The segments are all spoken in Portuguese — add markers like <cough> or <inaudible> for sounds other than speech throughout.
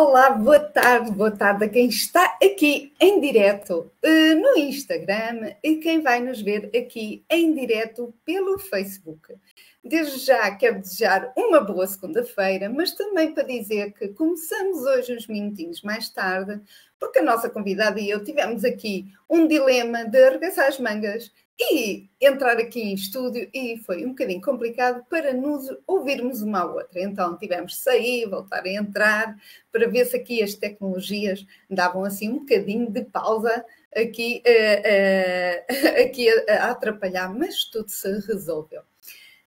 Olá, boa tarde, boa tarde a quem está aqui em direto uh, no Instagram e quem vai nos ver aqui em direto pelo Facebook. Desde já quero desejar uma boa segunda-feira, mas também para dizer que começamos hoje uns minutinhos mais tarde, porque a nossa convidada e eu tivemos aqui um dilema de arregaçar as mangas e entrar aqui em estúdio e foi um bocadinho complicado para nos ouvirmos uma à outra. Então tivemos de sair, voltar a entrar, para ver se aqui as tecnologias davam assim um bocadinho de pausa aqui, uh, uh, <laughs> aqui a, a atrapalhar, mas tudo se resolveu.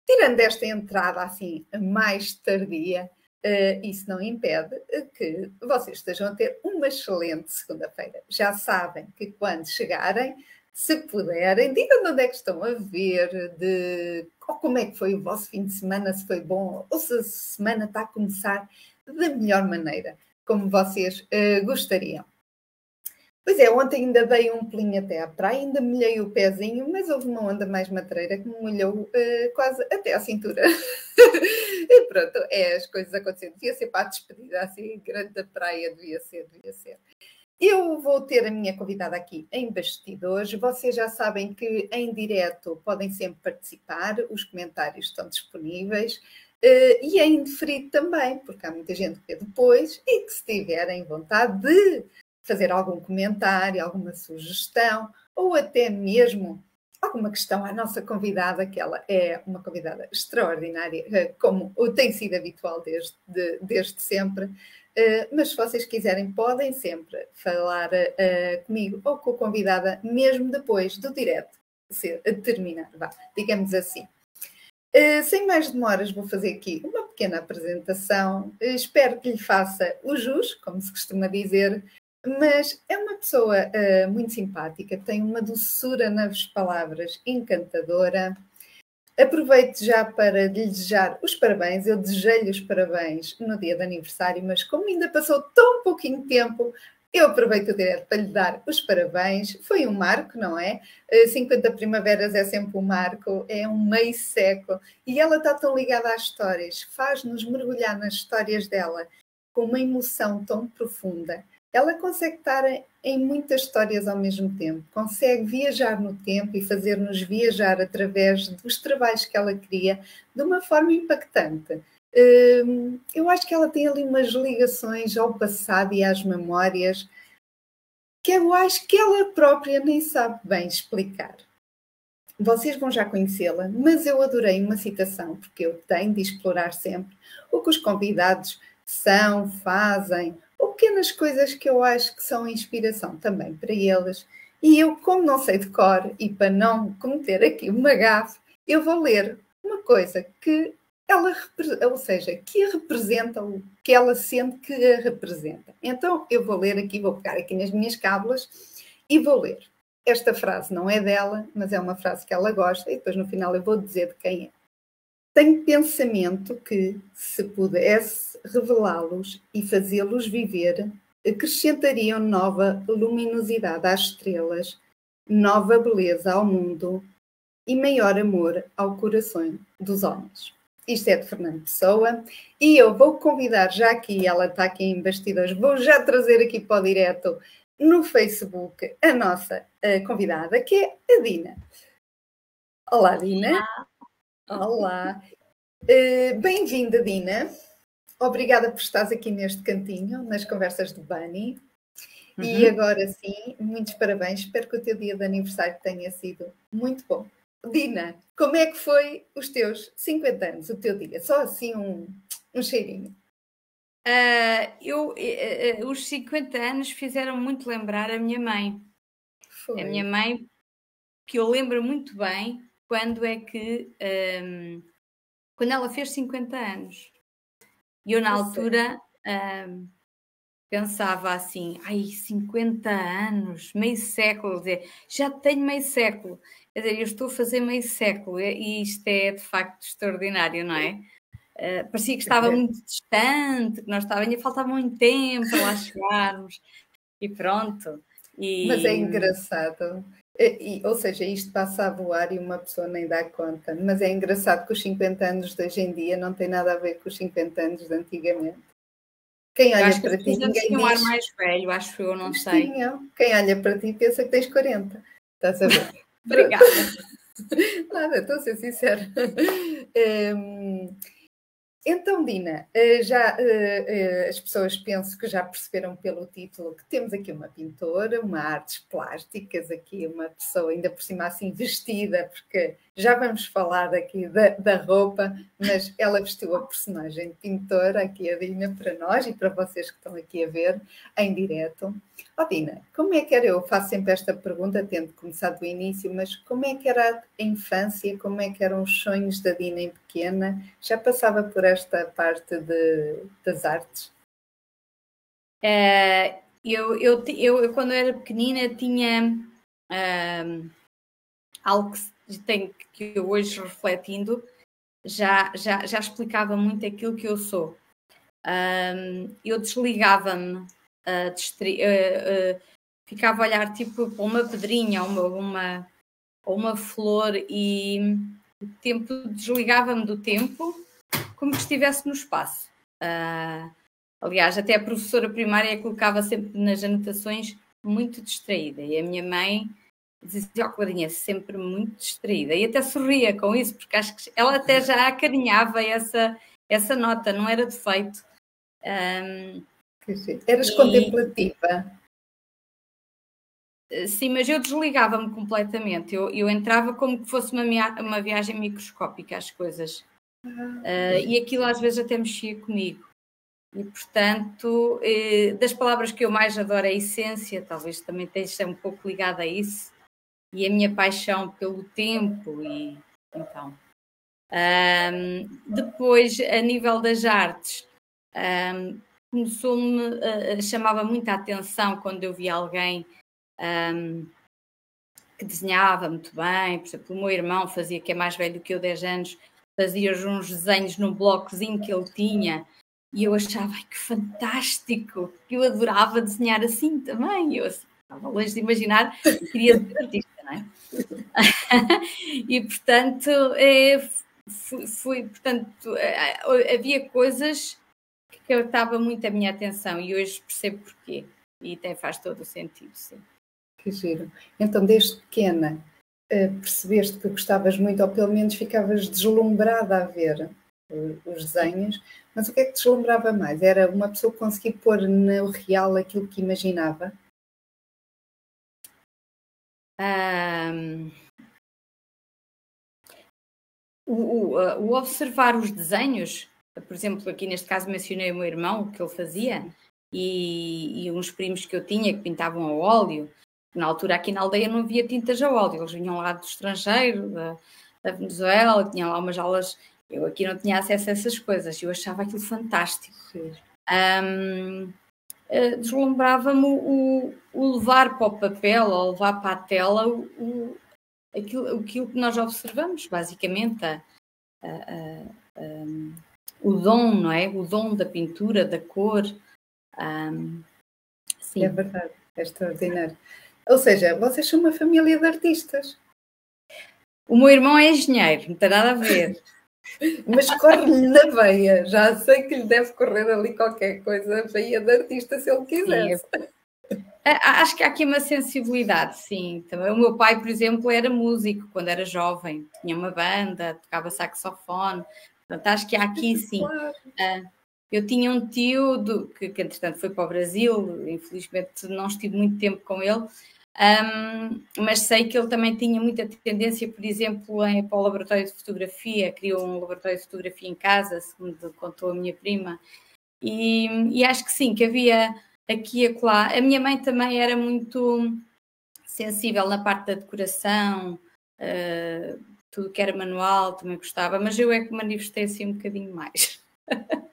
Tirando esta entrada assim mais tardia, uh, isso não impede que vocês estejam a ter uma excelente segunda-feira. Já sabem que quando chegarem, se puderem, digam de onde é que estão a ver, de ou como é que foi o vosso fim de semana, se foi bom, ou se a semana está a começar da melhor maneira, como vocês uh, gostariam. Pois é, ontem ainda dei um pulinho até à praia, ainda molhei o pezinho, mas houve uma onda mais matreira que me molhou uh, quase até à cintura. <laughs> e pronto, é as coisas acontecendo. Devia ser para a despedida assim, grande da praia, devia ser, devia ser. Eu vou ter a minha convidada aqui em bastidores. Vocês já sabem que em direto podem sempre participar, os comentários estão disponíveis. Uh, e em diferido também, porque há muita gente que vê depois e que se tiverem vontade de fazer algum comentário, alguma sugestão ou até mesmo alguma questão à nossa convidada, que ela é uma convidada extraordinária, eh, como tem sido habitual desde, de, desde sempre. Uh, mas se vocês quiserem, podem sempre falar uh, comigo ou com a convidada, mesmo depois do direto ser, terminar, vá, digamos assim. Uh, sem mais demoras, vou fazer aqui uma pequena apresentação. espero que lhe faça o jus, como se costuma dizer, mas é uma pessoa muito simpática, tem uma doçura nas palavras encantadora Aproveito já para lhe desejar os parabéns. Eu desejei-lhe os parabéns no dia de aniversário, mas como ainda passou tão pouquinho tempo, eu aproveito o direto para lhe dar os parabéns. Foi um marco, não é? 50 eh, primaveras é sempre um marco, é um meio século. E ela está tão ligada às histórias, faz-nos mergulhar nas histórias dela com uma emoção tão profunda ela consegue estar em muitas histórias ao mesmo tempo, consegue viajar no tempo e fazer-nos viajar através dos trabalhos que ela cria de uma forma impactante. Hum, eu acho que ela tem ali umas ligações ao passado e às memórias que eu acho que ela própria nem sabe bem explicar. Vocês vão já conhecê-la, mas eu adorei uma citação, porque eu tenho de explorar sempre o que os convidados são, fazem, ou pequenas coisas que eu acho que são inspiração também para eles. E eu, como não sei de cor e para não cometer aqui uma gafe, eu vou ler uma coisa que ela, ou seja, que a representa, o que ela sente que a representa. Então eu vou ler aqui, vou pegar aqui nas minhas cábulas e vou ler. Esta frase não é dela, mas é uma frase que ela gosta e depois no final eu vou dizer de quem é. Tenho pensamento que, se pudesse revelá-los e fazê-los viver, acrescentariam nova luminosidade às estrelas, nova beleza ao mundo e maior amor ao coração dos homens. Isto é de Fernando Pessoa e eu vou convidar já aqui, ela está aqui em bastidores, vou já trazer aqui para o direto no Facebook a nossa a convidada, que é a Dina. Olá, Dina. Olá. Olá. Uh, Bem-vinda, Dina. Obrigada por estares aqui neste cantinho, nas conversas do Bani. Uhum. E agora sim, muitos parabéns. Espero que o teu dia de aniversário tenha sido muito bom. Dina, como é que foi os teus 50 anos, o teu dia? Só assim um, um cheirinho. Uh, eu, uh, os 50 anos fizeram muito lembrar a minha mãe. Foi. A minha mãe, que eu lembro muito bem, quando é que. Um, quando ela fez 50 anos. E eu, na altura, um, pensava assim: ai, 50 anos, meio século, dizer, já tenho meio século. Quer dizer, eu estou a fazer meio século e isto é de facto extraordinário, não é? Uh, parecia que estava muito distante, que nós ainda faltava muito tempo para lá <laughs> chegarmos e pronto. E... Mas é engraçado e, ou seja, isto passa a voar e uma pessoa nem dá conta. Mas é engraçado que os 50 anos de hoje em dia não tem nada a ver com os 50 anos de antigamente. Quem olha para ti, ninguém diz... um ar mais velho, acho eu, não sei. Quem olha para ti pensa que tens 40. Estás a ver? <laughs> Obrigada. <laughs> Nada, estou a ser sincera. Um, <laughs> então, Dina, eh, já eh, eh, as pessoas penso que já perceberam pelo título que temos aqui uma pintora, uma artes plásticas, aqui uma pessoa ainda por cima assim vestida, porque já vamos falar aqui da, da roupa, mas ela vestiu a personagem de pintora, aqui a Dina, para nós e para vocês que estão aqui a ver em direto. Oh, Dina, como é que era? Eu faço sempre esta pergunta, tendo começado do início, mas como é que era a infância? Como é que eram os sonhos da Dina em pequena? Já passava por esta parte de, das artes? É, eu, eu, eu, eu, quando era pequenina, tinha um, algo que, tem, que hoje refletindo já, já, já explicava muito aquilo que eu sou. Um, eu desligava-me uh, distri... Uh, ficava a olhar tipo para uma pedrinha ou uma, uma, uma flor e tempo desligava-me do tempo como que estivesse no espaço. Uh, aliás, até a professora primária colocava sempre nas anotações muito distraída e a minha mãe Clarinha, sempre muito distraída e até sorria com isso, porque acho que ela até já acarinhava essa, essa nota, não era defeito. Um, Eras e... contemplativa? Sim, mas eu desligava-me completamente. Eu, eu entrava como que fosse uma, uma viagem microscópica às coisas. Uh, e aquilo às vezes até mexia comigo. E, portanto, eh, das palavras que eu mais adoro, a essência, talvez também esteja um pouco ligada a isso, e a minha paixão pelo tempo, e então. Um, depois, a nível das artes, um, começou-me, uh, chamava muita atenção quando eu via alguém um, que desenhava muito bem, por exemplo, o meu irmão fazia, que é mais velho que eu, 10 anos, fazia uns desenhos num blocozinho que ele tinha, e eu achava, que fantástico, eu adorava desenhar assim também, eu assim, estava longe de imaginar, queria ser artista, não é? <laughs> e, portanto, é, fui, fui, portanto, eh, havia coisas que estava muito a minha atenção e hoje percebo porquê. E até faz todo o sentido, sim. Que giro. Então, desde pequena, eh, percebeste que gostavas muito, ou pelo menos ficavas deslumbrada a ver eh, os desenhos, mas o que é que te deslumbrava mais? Era uma pessoa que conseguia pôr no real aquilo que imaginava? Um, o, o, o, observar os desenhos por exemplo, aqui neste caso mencionei o meu irmão, o que ele fazia, e, e uns primos que eu tinha que pintavam a óleo. Na altura, aqui na aldeia, não havia tintas a óleo, eles vinham lá do estrangeiro, da, da Venezuela, tinham lá umas aulas. Eu aqui não tinha acesso a essas coisas, eu achava aquilo fantástico. Um, eh, deslumbrava-me o, o, levar para o papel ou levar para a tela o, o, aquilo, aquilo que nós observamos, basicamente, a, a, a, o dom, não é? O dom da pintura, da cor. Um, sim. É verdade, é extraordinário. Ou seja, vocês são uma família de artistas. O meu irmão é engenheiro, não tem nada a ver. <laughs> Mas corre-lhe na veia, já sei que lhe deve correr ali qualquer coisa, veia de artista se ele. Sim, Acho que há aqui uma sensibilidade, sim. Também o meu pai, por exemplo, era músico quando era jovem, tinha uma banda, tocava saxofone, Portanto, acho que há aqui sim. Uh, eu tinha um tio do, que, que, entretanto, foi para o Brasil, infelizmente não estive muito tempo com ele, um, mas sei que ele também tinha muita tendência, por exemplo, em, para o laboratório de fotografia, criou um laboratório de fotografia em casa, segundo contou a minha prima, e, e acho que sim, que havia aqui e acolá. A minha mãe também era muito sensível na parte da decoração, uh, tudo que era manual também gostava, mas eu é que manifestei assim um bocadinho mais. <laughs>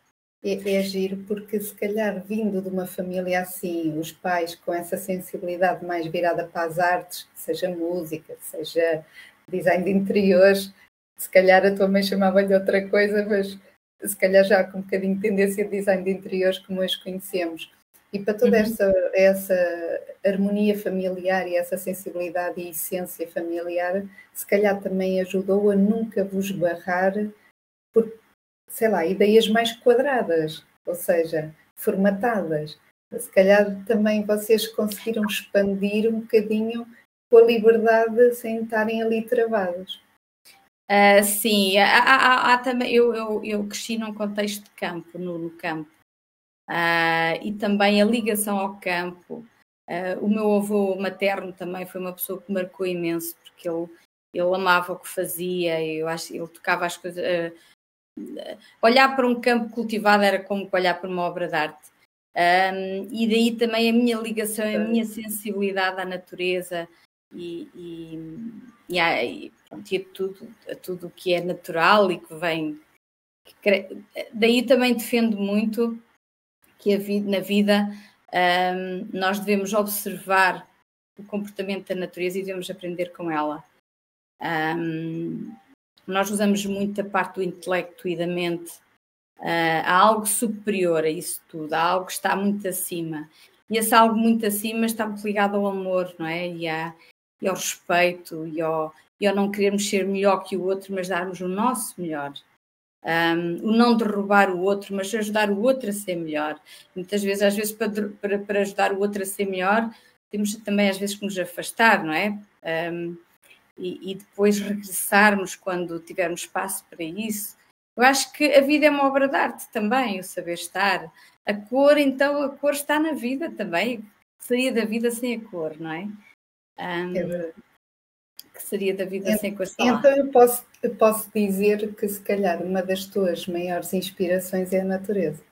É, é giro porque se calhar vindo de uma família assim, os pais com essa sensibilidade mais virada para as artes, seja música, seja design de interiores, se calhar a tua mãe chamava-lhe outra coisa, mas se calhar já com um bocadinho de tendência de design de interiores como hoje conhecemos. E para toda uhum. essa, essa harmonia familiar e essa sensibilidade e essência familiar, se calhar também ajudou a nunca vos barrar por, sei lá, ideias mais quadradas. Ou seja, formatadas. Se calhar também vocês conseguiram expandir um bocadinho com a liberdade sem estarem ali travados. Uh, sim, há, há, há, também, eu, eu, eu cresci num contexto de campo, no, no campo, uh, e também a ligação ao campo. Uh, o meu avô materno também foi uma pessoa que marcou imenso, porque ele, ele amava o que fazia, eu acho, ele tocava as coisas. Olhar para um campo cultivado era como olhar para uma obra de arte. Um, e daí também a minha ligação, a minha sensibilidade à natureza e, e, e, a, e, pronto, a tudo, a tudo que é natural e que vem. Que, daí também defendo muito que a vida, na vida um, nós devemos observar o comportamento da natureza e devemos aprender com ela. Um, nós usamos muito a parte do intelecto e da mente Uh, há algo superior a isso tudo, há algo que está muito acima. E esse algo muito acima está muito ligado ao amor, não é? E, e ao respeito, e ao, e ao não querermos ser melhor que o outro, mas darmos o nosso melhor. Um, o não derrubar o outro, mas ajudar o outro a ser melhor. Muitas vezes, às vezes, para, para, para ajudar o outro a ser melhor, temos também às vezes que nos afastar, não é? Um, e, e, depois regressarmos quando tivermos espaço para isso. Eu acho que a vida é uma obra de arte também, o saber estar. A cor, então, a cor está na vida também. Que seria da vida sem a cor, não é? Um, é que seria da vida sem cor. Então eu posso, eu posso dizer que se calhar uma das tuas maiores inspirações é a natureza.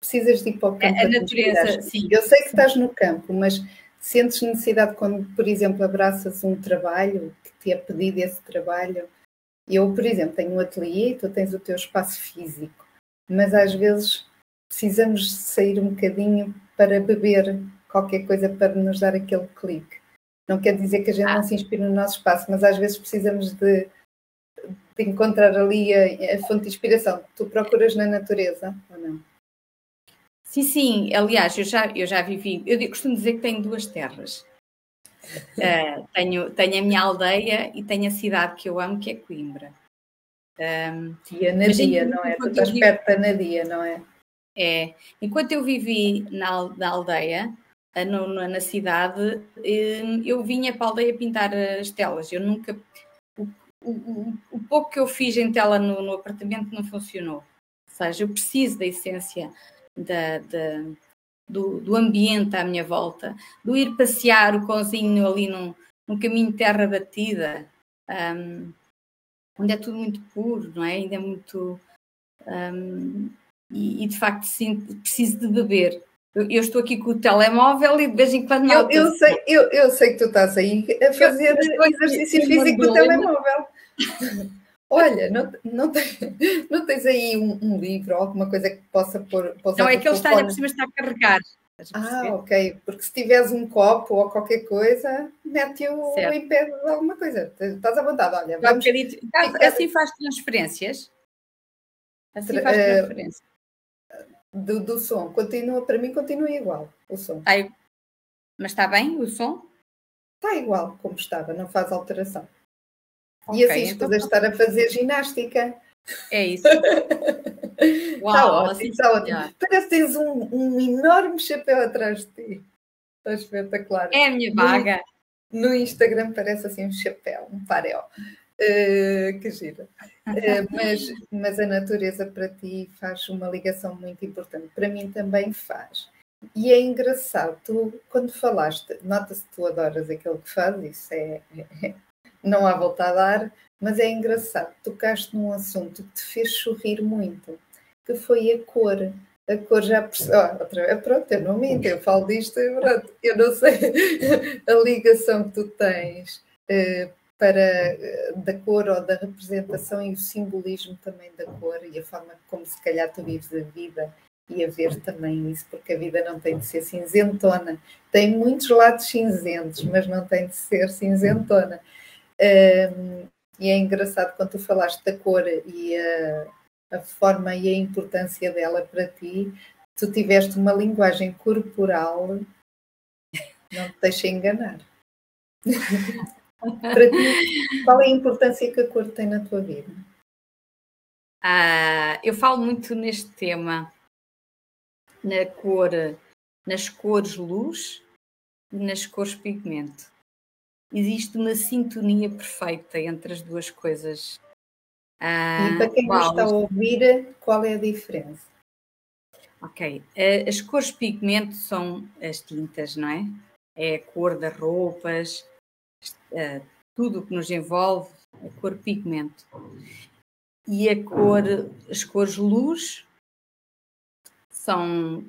Precisas de ir para o campo. A, a natureza, sim. Eu sei que estás no campo, mas sentes necessidade quando, por exemplo, abraças um trabalho que te é pedido esse trabalho eu, por exemplo, tenho um ateliê, tu tens o teu espaço físico, mas às vezes precisamos sair um bocadinho para beber qualquer coisa para nos dar aquele clique. Não quer dizer que a gente ah. não se inspire no nosso espaço, mas às vezes precisamos de, de encontrar ali a, a, fonte de inspiração. Tu procuras na natureza ou não? Sim, sim. Aliás, eu já, eu já vivi. Eu costumo dizer que tenho duas terras. Uh, <laughs> tenho, tenho a minha aldeia e tenho a cidade que eu amo, que é Coimbra. Um, e a Nadia, não é? Tu estás perto da Nadia, não é? É. Enquanto eu vivi na, na aldeia, eh, no, na cidade, hum, eu vinha para a aldeia pintar as telas. Eu nunca. O, o, o pouco que eu fiz em tela no, no apartamento não funcionou. Ou seja, eu preciso da essência da, da do, do ambiente à minha volta, do ir passear o cãozinho ali num, num caminho de terra batida, um, onde é tudo muito puro, não é? Ainda é muito. Um, e, e, de facto sinto, preciso de beber. Eu, eu, estou aqui com o telemóvel e de vez em quando. Eu, eu, sei, eu, eu sei que tu estás aí a fazer exercício físico com o telemóvel. <laughs> Olha, não, não, tens, <laughs> não tens aí um, um, livro ou alguma coisa que possa pôr. Não, é que ele está, por cima está a carregar. Ah, ok. Porque se tiveres um copo ou qualquer coisa, mete-o em pé de alguma coisa. Estás à vontade, olha. Vamos... Um assim faz transferências. Assim faz eh, transferências. Do, do som. Continua, para mim continua igual o som. Ai, mas está bem o som? Está igual como estava, não faz alteração. Okay, e assim escusas então... estar a fazer ginástica. É isso. <laughs> Uau, está ótimo, assim, está ótimo. Parece que tens um, um enorme chapéu atrás de ti. Está espetacular. É a minha vaga. No, no Instagram parece assim um chapéu, um paréu. Uh, que gira. Uh, <laughs> mas, mas a natureza para ti faz uma ligação muito importante. Para mim também faz. E é engraçado, tu, quando falaste, nota-se que tu adoras aquilo que fazes, isso é, é, não há volta a dar, mas é engraçado, tocaste num assunto que te fez sorrir muito, que foi a cor. A cor já oh, outra vez, pronto, eu não minto, eu falo disto, pronto, eu não sei <laughs> a ligação que tu tens eh, para eh, da cor ou da representação e o simbolismo também da cor e a forma como se calhar tu vives a vida e a ver também isso, porque a vida não tem de ser cinzentona. Tem muitos lados cinzentos, mas não tem de ser cinzentona. E é engraçado quando tu falaste da cor e a, a, forma e a importância dela para ti, tu tiveste uma linguagem corporal, não te deixa enganar. <laughs> para ti, qual é a importância que a cor tem na tua vida? Ah, eu falo muito neste tema na cor, nas cores luz e nas cores pigmento. Existe uma sintonia perfeita entre as duas coisas. Ah, e para quem não está a ouvir, qual é a diferença? Ok. As cores pigmento são as tintas, não é? É a cor das roupas, eh, tudo o que nos envolve, a cor pigmento. E a cor, as cores luz são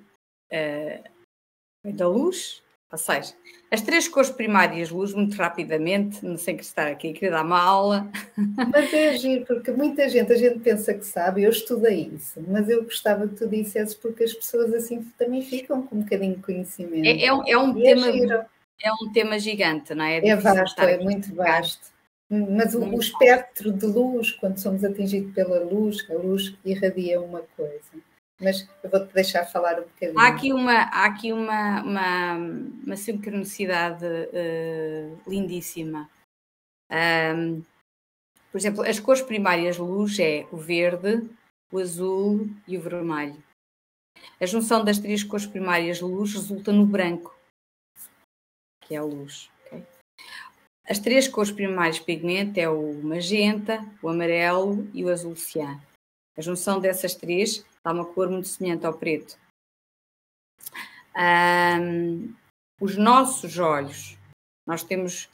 uh, da luz, ou seja, as três cores primárias luz, muito rapidamente, não sei que estar aqui, queria dar uma aula. Mas é agir, porque muita gente, a gente pensa que sabe, eu estudei isso, mas eu gostava que tu dissesses porque as pessoas assim também ficam com um bocadinho de conhecimento. É, é um, é um tema. É, é um tema gigante, não é? É, é vasto, é muito vasto. Mas o, o, espectro de luz, quando somos atingidos pela luz, a luz irradia uma coisa. Mas eu vou-te deixar falar um bocadinho. Há aqui uma, há aqui uma, uma, uma sincronicidade uh, lindíssima. Um, por exemplo, as cores primárias luz é o verde, o azul e o vermelho. A junção das três cores primárias luz resulta no branco, que é a luz. Okay? As três cores primárias pigmento é o magenta, o amarelo e o azul cian. A junção dessas três dá uma cor muito semelhante ao preto. Um, os nossos olhos, nós temos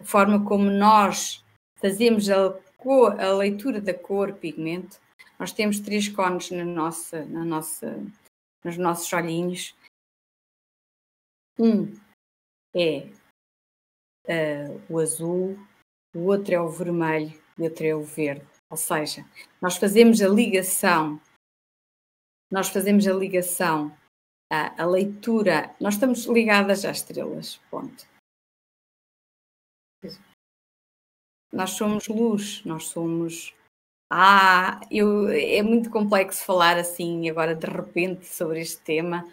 a forma como nós fazemos a, cor, a leitura da cor pigmento, nós temos três cones na nossa, na nossa, nos nossos olhinhos. Um é uh, o azul, o outro é o vermelho e o outro é o verde. Ou seja, nós fazemos a ligação, nós fazemos a ligação, a, a leitura, nós estamos ligadas às estrelas, ponto. Nós somos luz, nós somos. Ah, eu, é muito complexo falar assim agora de repente sobre este tema,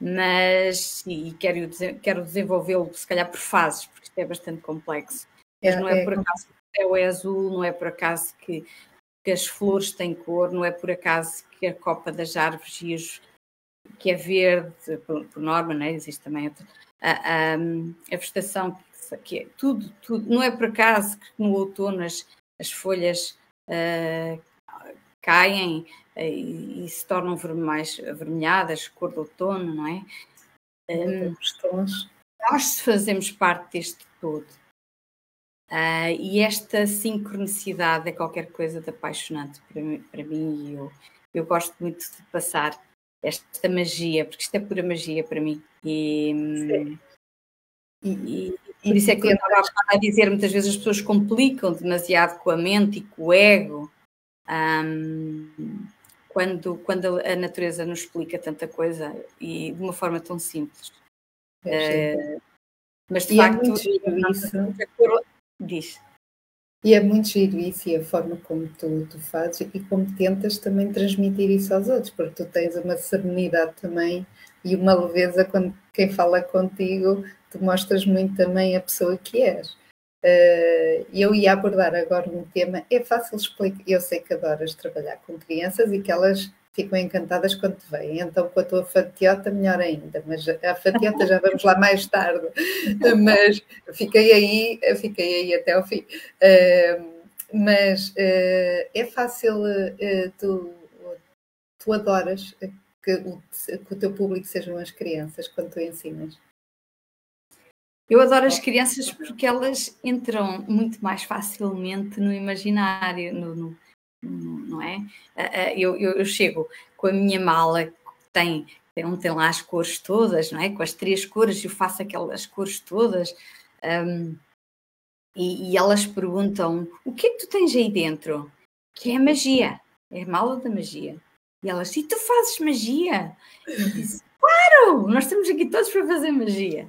mas e quero, quero desenvolvê-lo se calhar por fases, porque isto é bastante complexo. Mas é, não é, é por acaso que o céu é azul, não é por acaso que, que, as flores têm cor, não é por acaso que a copa das árvores e os, que é verde, por, por norma, né? existe também outra, a, a, a vegetação que é tudo, tudo, não é por acaso que no outono as, as folhas uh, caem e, e, se tornam mais avermelhadas, cor de outono, não é? Um, nós fazemos parte deste todo. Uh, e esta sincronicidade é qualquer coisa de apaixonante para mim, para mim e eu, eu gosto muito de passar esta magia, porque isto é pura magia para mim. E, e, e, por isso é que eu estava a dizer, muitas vezes as pessoas complicam demasiado com a mente e com o ego. Um, quando, quando a natureza nos explica tanta coisa e de uma forma tão simples. É, uh, mas de e facto, é isso. Diz. E é muito giro isso e a forma como tu, tu fazes e como tentas também transmitir isso aos outros, porque tu tens uma serenidade também e uma leveza quando quem fala contigo, tu mostras muito também a pessoa que és. Uh, eu ia abordar agora um tema, é fácil explicar, eu sei que adoras trabalhar com crianças e que elas ficam encantadas quando te veem, então com a tua fatiota melhor ainda, mas a fatiota já vamos lá mais tarde, <laughs> mas fiquei aí, fiquei aí até ao fim. Uh, mas uh, é fácil, tu, tu adoras que o, que o teu público sejam as crianças quando tu ensinas? Eu adoro as crianças porque elas entram muito mais facilmente no imaginário, no, no não é? Eu, eu, eu, chego com a minha mala que tem, tem, tem lá as cores todas, não é? Com as três cores, eu faço aquelas cores todas. Um, e, e, elas perguntam: o que é que tu tens aí dentro? Que é magia, é a mala da magia. E elas: e tu fazes magia? E eu disse: claro, nós estamos aqui todos para fazer magia.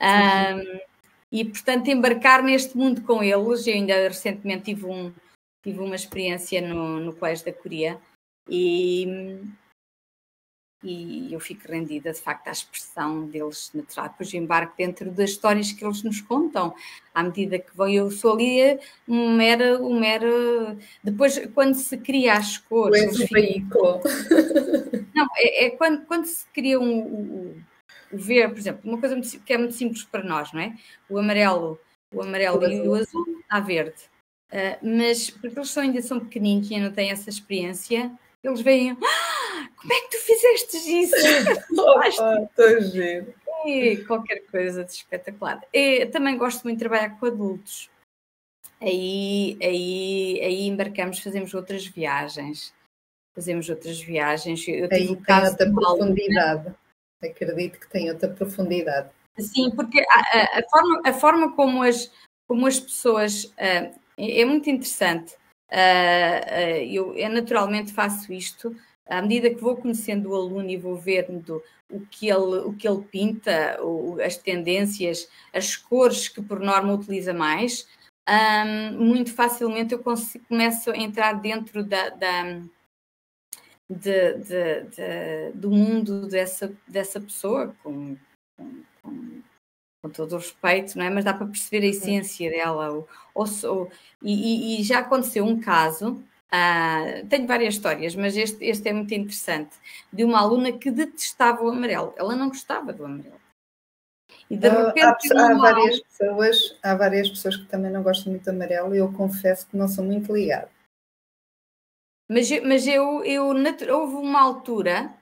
Um, e portanto embarcar neste mundo com eles. Eu ainda recentemente tive, um, tive uma experiência no, no Colégio da Coreia e, e eu fico rendida de facto à expressão deles natural. Depois embarco dentro das histórias que eles nos contam, à medida que vão. Eu sou ali um mero. Um mero depois, quando se cria as cores. Tu és o veículo. Não, é, é, quando, quando se cria um, o, o ver, por exemplo, uma coisa que é muito simples para nós, não é? O amarelo, o amarelo o e o azul a verde. Uh, mas porque eles são, ainda são pequeninos e ainda não têm essa experiência, eles veem, ah, como é que tu fizeste isso? <laughs> <laughs> Estou giro. E qualquer coisa de espetacular. E, também gosto muito de trabalhar com adultos. Aí, aí, aí embarcamos, fazemos outras viagens. Fazemos outras viagens. Eu aí tem outra profundidade. Acredito que tem outra profundidade. Sim, porque a, a, forma, a forma como as, como as pessoas. Uh, é, é muito interessante. Uh, eu, eu, naturalmente faço isto à medida que vou conhecendo o aluno e vou vendo o que ele, o que ele pinta, as tendências, as cores que por norma utiliza mais, um, muito facilmente eu consigo, começo a entrar dentro da, da de, de, de, do mundo dessa, dessa pessoa, com, com com todo o respeito, não é? Mas dá para perceber a essência dela. Ou, ou, e, e, já aconteceu um caso, uh, tenho várias histórias, mas este, este é muito interessante, de uma aluna que detestava o amarelo. Ela não gostava do amarelo. E de repente, há, há, há várias pessoas, há várias pessoas que também não gostam muito do amarelo e eu confesso que não sou muito ligada. Mas, mas eu, eu, houve uma altura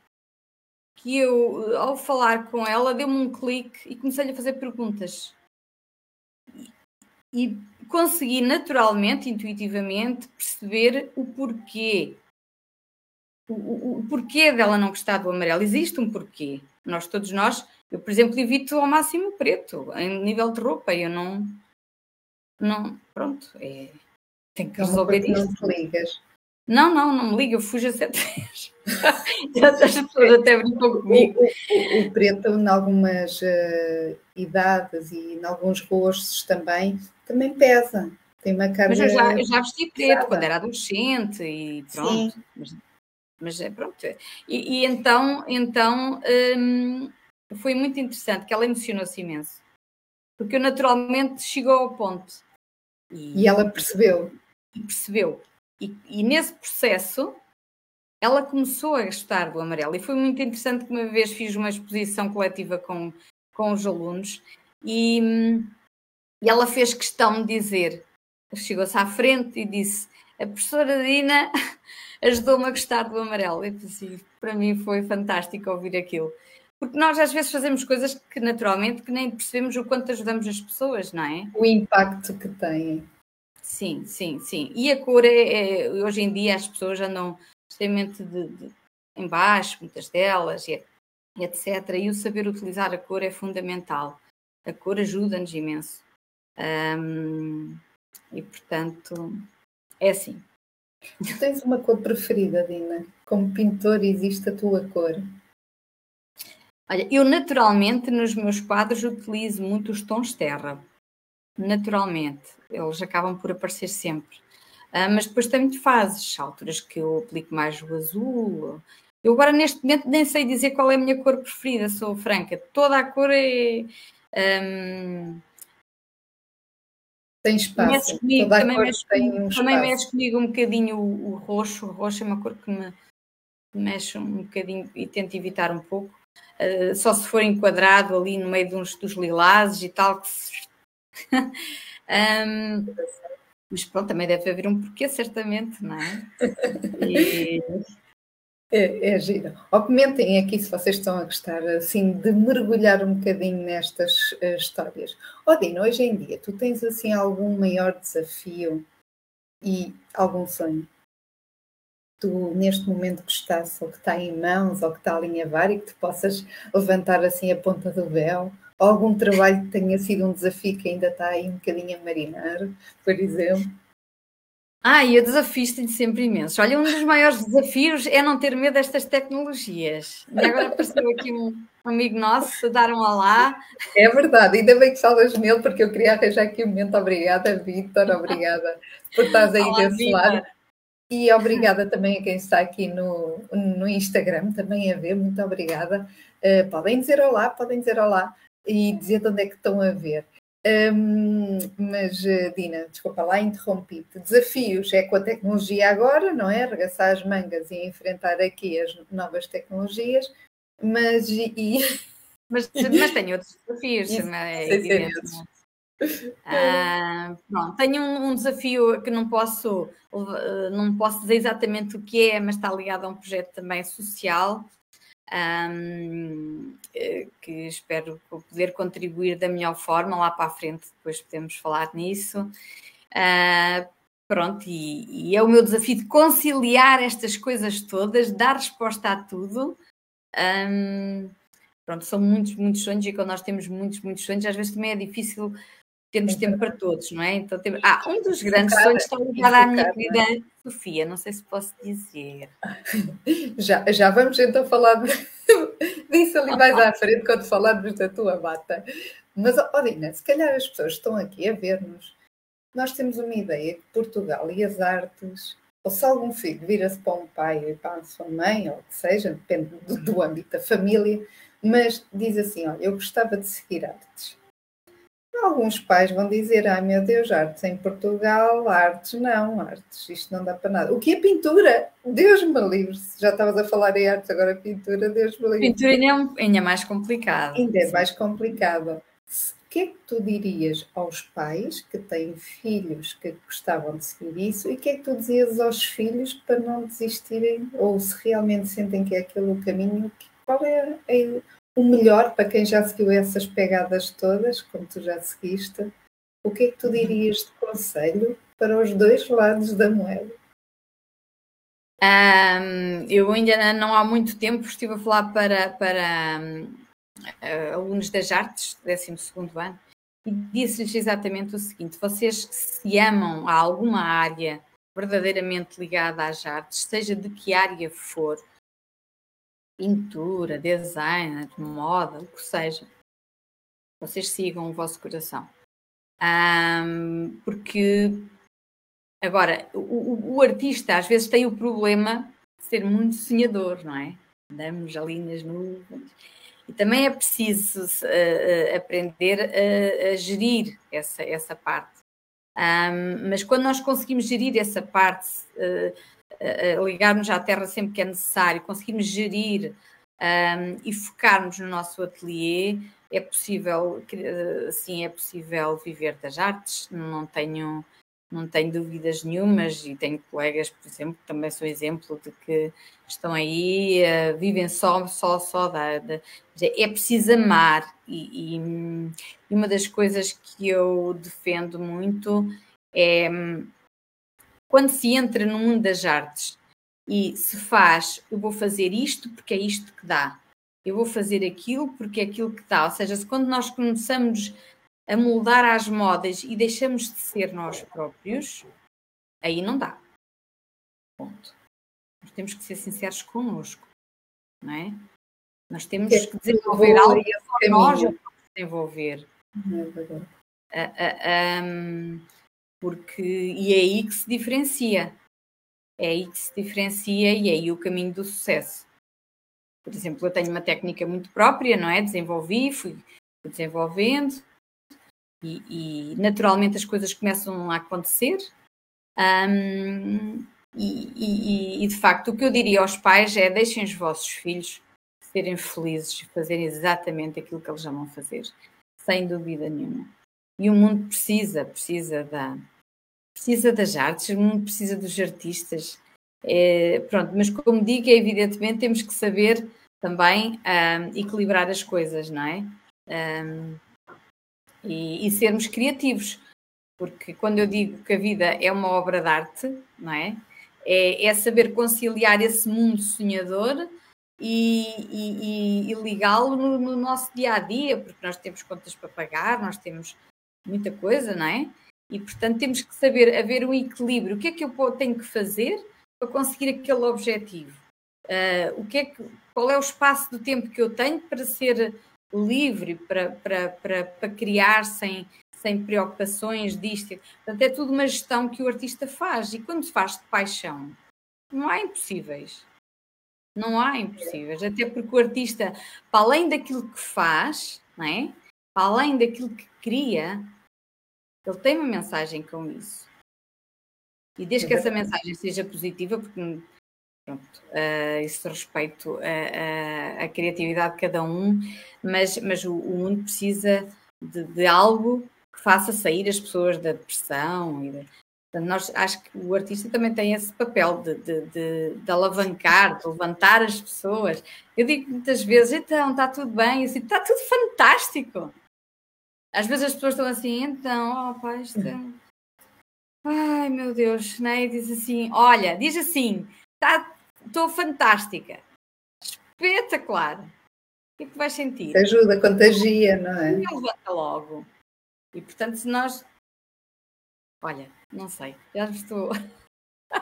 que eu, ao falar com ela, deu-me um clique e comecei-lhe a fazer perguntas. E, consegui naturalmente, intuitivamente, perceber o porquê. O, o, o, porquê dela não gostar do amarelo. Existe um porquê. Nós, todos nós, eu, por exemplo, evito ao máximo o preto, em nível de roupa. Eu não. Não. Pronto. É, tenho que resolver isto. Não te ligas. Não, não, não me liga, eu fujo a sete vezes. <laughs> As pessoas até brincam comigo. O, o, o, preto, em algumas uh, idades e em alguns rostos também, também pesa. Tem uma carga. Mas eu já, eu já vesti preto pesada. quando era adolescente e pronto. Mas, mas é pronto. E, e então, então hum, foi muito interessante que ela emocionou-se imenso. Porque eu naturalmente chegou ao ponto. E, e ela percebeu. E percebeu e, e, nesse processo ela começou a gostar do amarelo. E foi muito interessante que uma vez fiz uma exposição coletiva com, com os alunos e, e ela fez questão de dizer, chegou-se à frente e disse: A professora Dina <laughs> ajudou-me a gostar do amarelo. E assim, para mim foi fantástico ouvir aquilo. Porque nós às vezes fazemos coisas que naturalmente que nem percebemos o quanto ajudamos as pessoas, não é? O impacto que têm. Sim, sim, sim. E a cor é, é hoje em dia as pessoas andam extremamente de, de, em baixo, muitas delas, e, etc. E o saber utilizar a cor é fundamental. A cor ajuda-nos imenso. Um, e portanto, é assim. Tu tens uma cor preferida, Dina? Como pintor, existe a tua cor? Olha, eu naturalmente nos meus quadros utilizo muito os tons terra naturalmente, eles acabam por aparecer sempre. Uh, mas depois tem muito fases, alturas que eu aplico mais o azul. Eu agora neste momento nem sei dizer qual é a minha cor preferida, sou franca. Toda a cor é. Um, tem espaço. Comigo, também, mexe, um também mexe comigo um bocadinho o, o, roxo. O roxo é uma cor que me mexe um bocadinho e tento evitar um pouco. Uh, só se for enquadrado ali no meio de uns, dos lilazes e tal, que se <laughs> um, mas pronto, também deve haver um porquê, certamente, não é? E... É, é giro. Ou comentem aqui se vocês estão a gostar assim de mergulhar um bocadinho nestas uh, histórias. Odino, hoje em dia, tu tens assim algum maior desafio e algum sonho? Tu, neste momento que estás, ou que está em mãos, ou que está a alinhavar e que tu possas levantar assim a ponta do véu, algum trabalho que tenha sido um desafio que ainda está aí um bocadinho a marinar, por exemplo? Ah, e eu desafio tenho sempre imenso. Olha, um dos maiores desafios é não ter medo destas tecnologias. E agora apareceu aqui um amigo nosso a dar um olá. É verdade, ainda bem que falas nele, porque eu queria arranjar aqui um momento. Obrigada, Vitor, obrigada por estás aí olá, desse Victor. lado. E obrigada também a quem está aqui no, no Instagram, também a ver, muito obrigada. Uh, podem dizer olá, podem dizer olá e dizer de onde é que estão a ver. Um, mas, eh, Dina, desculpa lá, interrompi-te. Desafios é com a tecnologia agora, não é? Arregaçar as mangas e enfrentar aqui as novas tecnologias, mas. E... <laughs> Mas, mas tenho outros desafios, Isso, é evidente. Ah, pronto, tenho um, um, desafio que não posso, eh, não posso dizer exatamente o que é, mas está ligado a um projeto também social um, eh, que espero poder contribuir da melhor forma lá para a frente, depois podemos falar nisso. Uh, pronto, e, e, é o meu desafio de conciliar estas coisas todas, dar resposta a tudo. Um, pronto, são muitos, muitos sonhos e quando nós temos muitos, muitos sonhos, às vezes também é difícil termos tempo para todos, não é? Então, temos... Ah, um dos grandes sonhos está ligado à minha querida Sofia, não sei se posso dizer. Já, já vamos então falar disso ali mais à frente quando falarmos da tua bata. Mas, Odina, se calhar as pessoas estão aqui a ver-nos, nós temos uma ideia que Portugal e as artes, ou se algum filho vira-se para um pai e para a sua mãe, ou o que seja, depende do, do âmbito da família, mas diz assim: olha, eu gostava de seguir artes Alguns pais vão dizer: ai meu Deus, artes em Portugal, artes não, artes, isto não dá para nada. O que é pintura? Deus me livre. Já estavas a falar em artes, agora pintura, Deus me livre. Pintura ainda é, é mais complicado. Ainda é mais complicado. O que é que tu dirias aos pais que têm filhos que gostavam de seguir isso e o que é que tu dizias aos filhos para não desistirem ou se realmente sentem que é aquele o caminho? Qual é, é o melhor para quem já seguiu essas pegadas todas, como tu já seguiste, o que é que tu dirias de conselho para os dois lados da moeda? Um, eu ainda não há muito tempo estive a falar para, para um, uh, alunos das artes, 12 ano, e disse-lhes exatamente o seguinte: vocês se amam a alguma área verdadeiramente ligada às artes, seja de que área for, pintura, design, moda, o que seja. Vocês sigam o vosso coração. Um, porque agora o, o, artista às vezes tem o problema de ser muito sonhador, não é? Andamos ali nas nuvens. E também é preciso uh, aprender a, a, gerir essa, essa parte. Um, mas quando nós conseguimos gerir essa parte, uh, ligarmos à terra sempre que é necessário, conseguirmos gerir um, e focarmos no nosso ateliê, é possível, sim, é possível viver das artes, não tenho, não tenho dúvidas nenhumas e tenho colegas, por exemplo, que também são exemplo de que estão aí, uh, vivem só, só, só da, da é preciso amar e, e, uma das coisas que eu defendo muito é quando se entra no mundo das artes e se faz, eu vou fazer isto porque é isto que dá, eu vou fazer aquilo porque é aquilo que dá. Ou seja, se quando nós começamos a moldar as modas e deixamos de ser nós próprios, aí não dá. Ponto. Nós temos que ser sinceros connosco, não é? Nós temos que desenvolver algo que nós desenvolver. É um, porque e é aí que se diferencia. É aí que se diferencia e é aí o caminho do sucesso. Por exemplo, eu tenho uma técnica muito própria, não é? Desenvolvi, fui desenvolvendo e, e naturalmente as coisas começam a acontecer. Um, e, e, e, de facto, o que eu diria aos pais é deixem os vossos filhos serem felizes e fazerem exatamente aquilo que eles amam fazer, sem dúvida nenhuma. E o mundo precisa, precisa da, precisa das artes, o mundo precisa dos artistas. É, pronto, mas como digo, evidentemente temos que saber também um, equilibrar as coisas, não é? Um, e, e, sermos criativos, porque quando eu digo que a vida é uma obra de arte, não é? É, é saber conciliar esse mundo sonhador e, e, e ligá-lo no, no nosso dia a dia, porque nós temos contas para pagar, nós temos muita coisa, não é? E, portanto, temos que saber haver um equilíbrio. O que é que eu tenho que fazer para conseguir aquele objetivo? Uh, o que é que, qual é o espaço do tempo que eu tenho para ser livre, para, para, para, para criar sem, sem preocupações disto? Portanto, é tudo uma gestão que o artista faz. E quando faz de paixão, Não há impossíveis. Não há impossíveis. Até porque o artista, para além daquilo que faz, não é? para além daquilo que cria, ele tem uma mensagem com isso. E desde que essa mensagem seja positiva, porque pronto, uh, isso respeito à criatividade de cada um, mas, mas o, o mundo precisa de, de, algo que faça sair as pessoas da depressão e de, Portanto, nós, acho que o artista também tem esse papel de, de, de, alavancar, de levantar as pessoas. Eu digo muitas vezes, então, está tudo bem, assim, está tudo fantástico. Às vezes as pessoas estão assim, então, oh, pá, isto é... Ai, meu Deus, né? E diz assim, olha, diz assim, estou tá, fantástica, espetacular. O que é que vais sentir? Ajuda, contagia, não é? E levanta logo. E portanto, se nós Olha, não sei, já estou.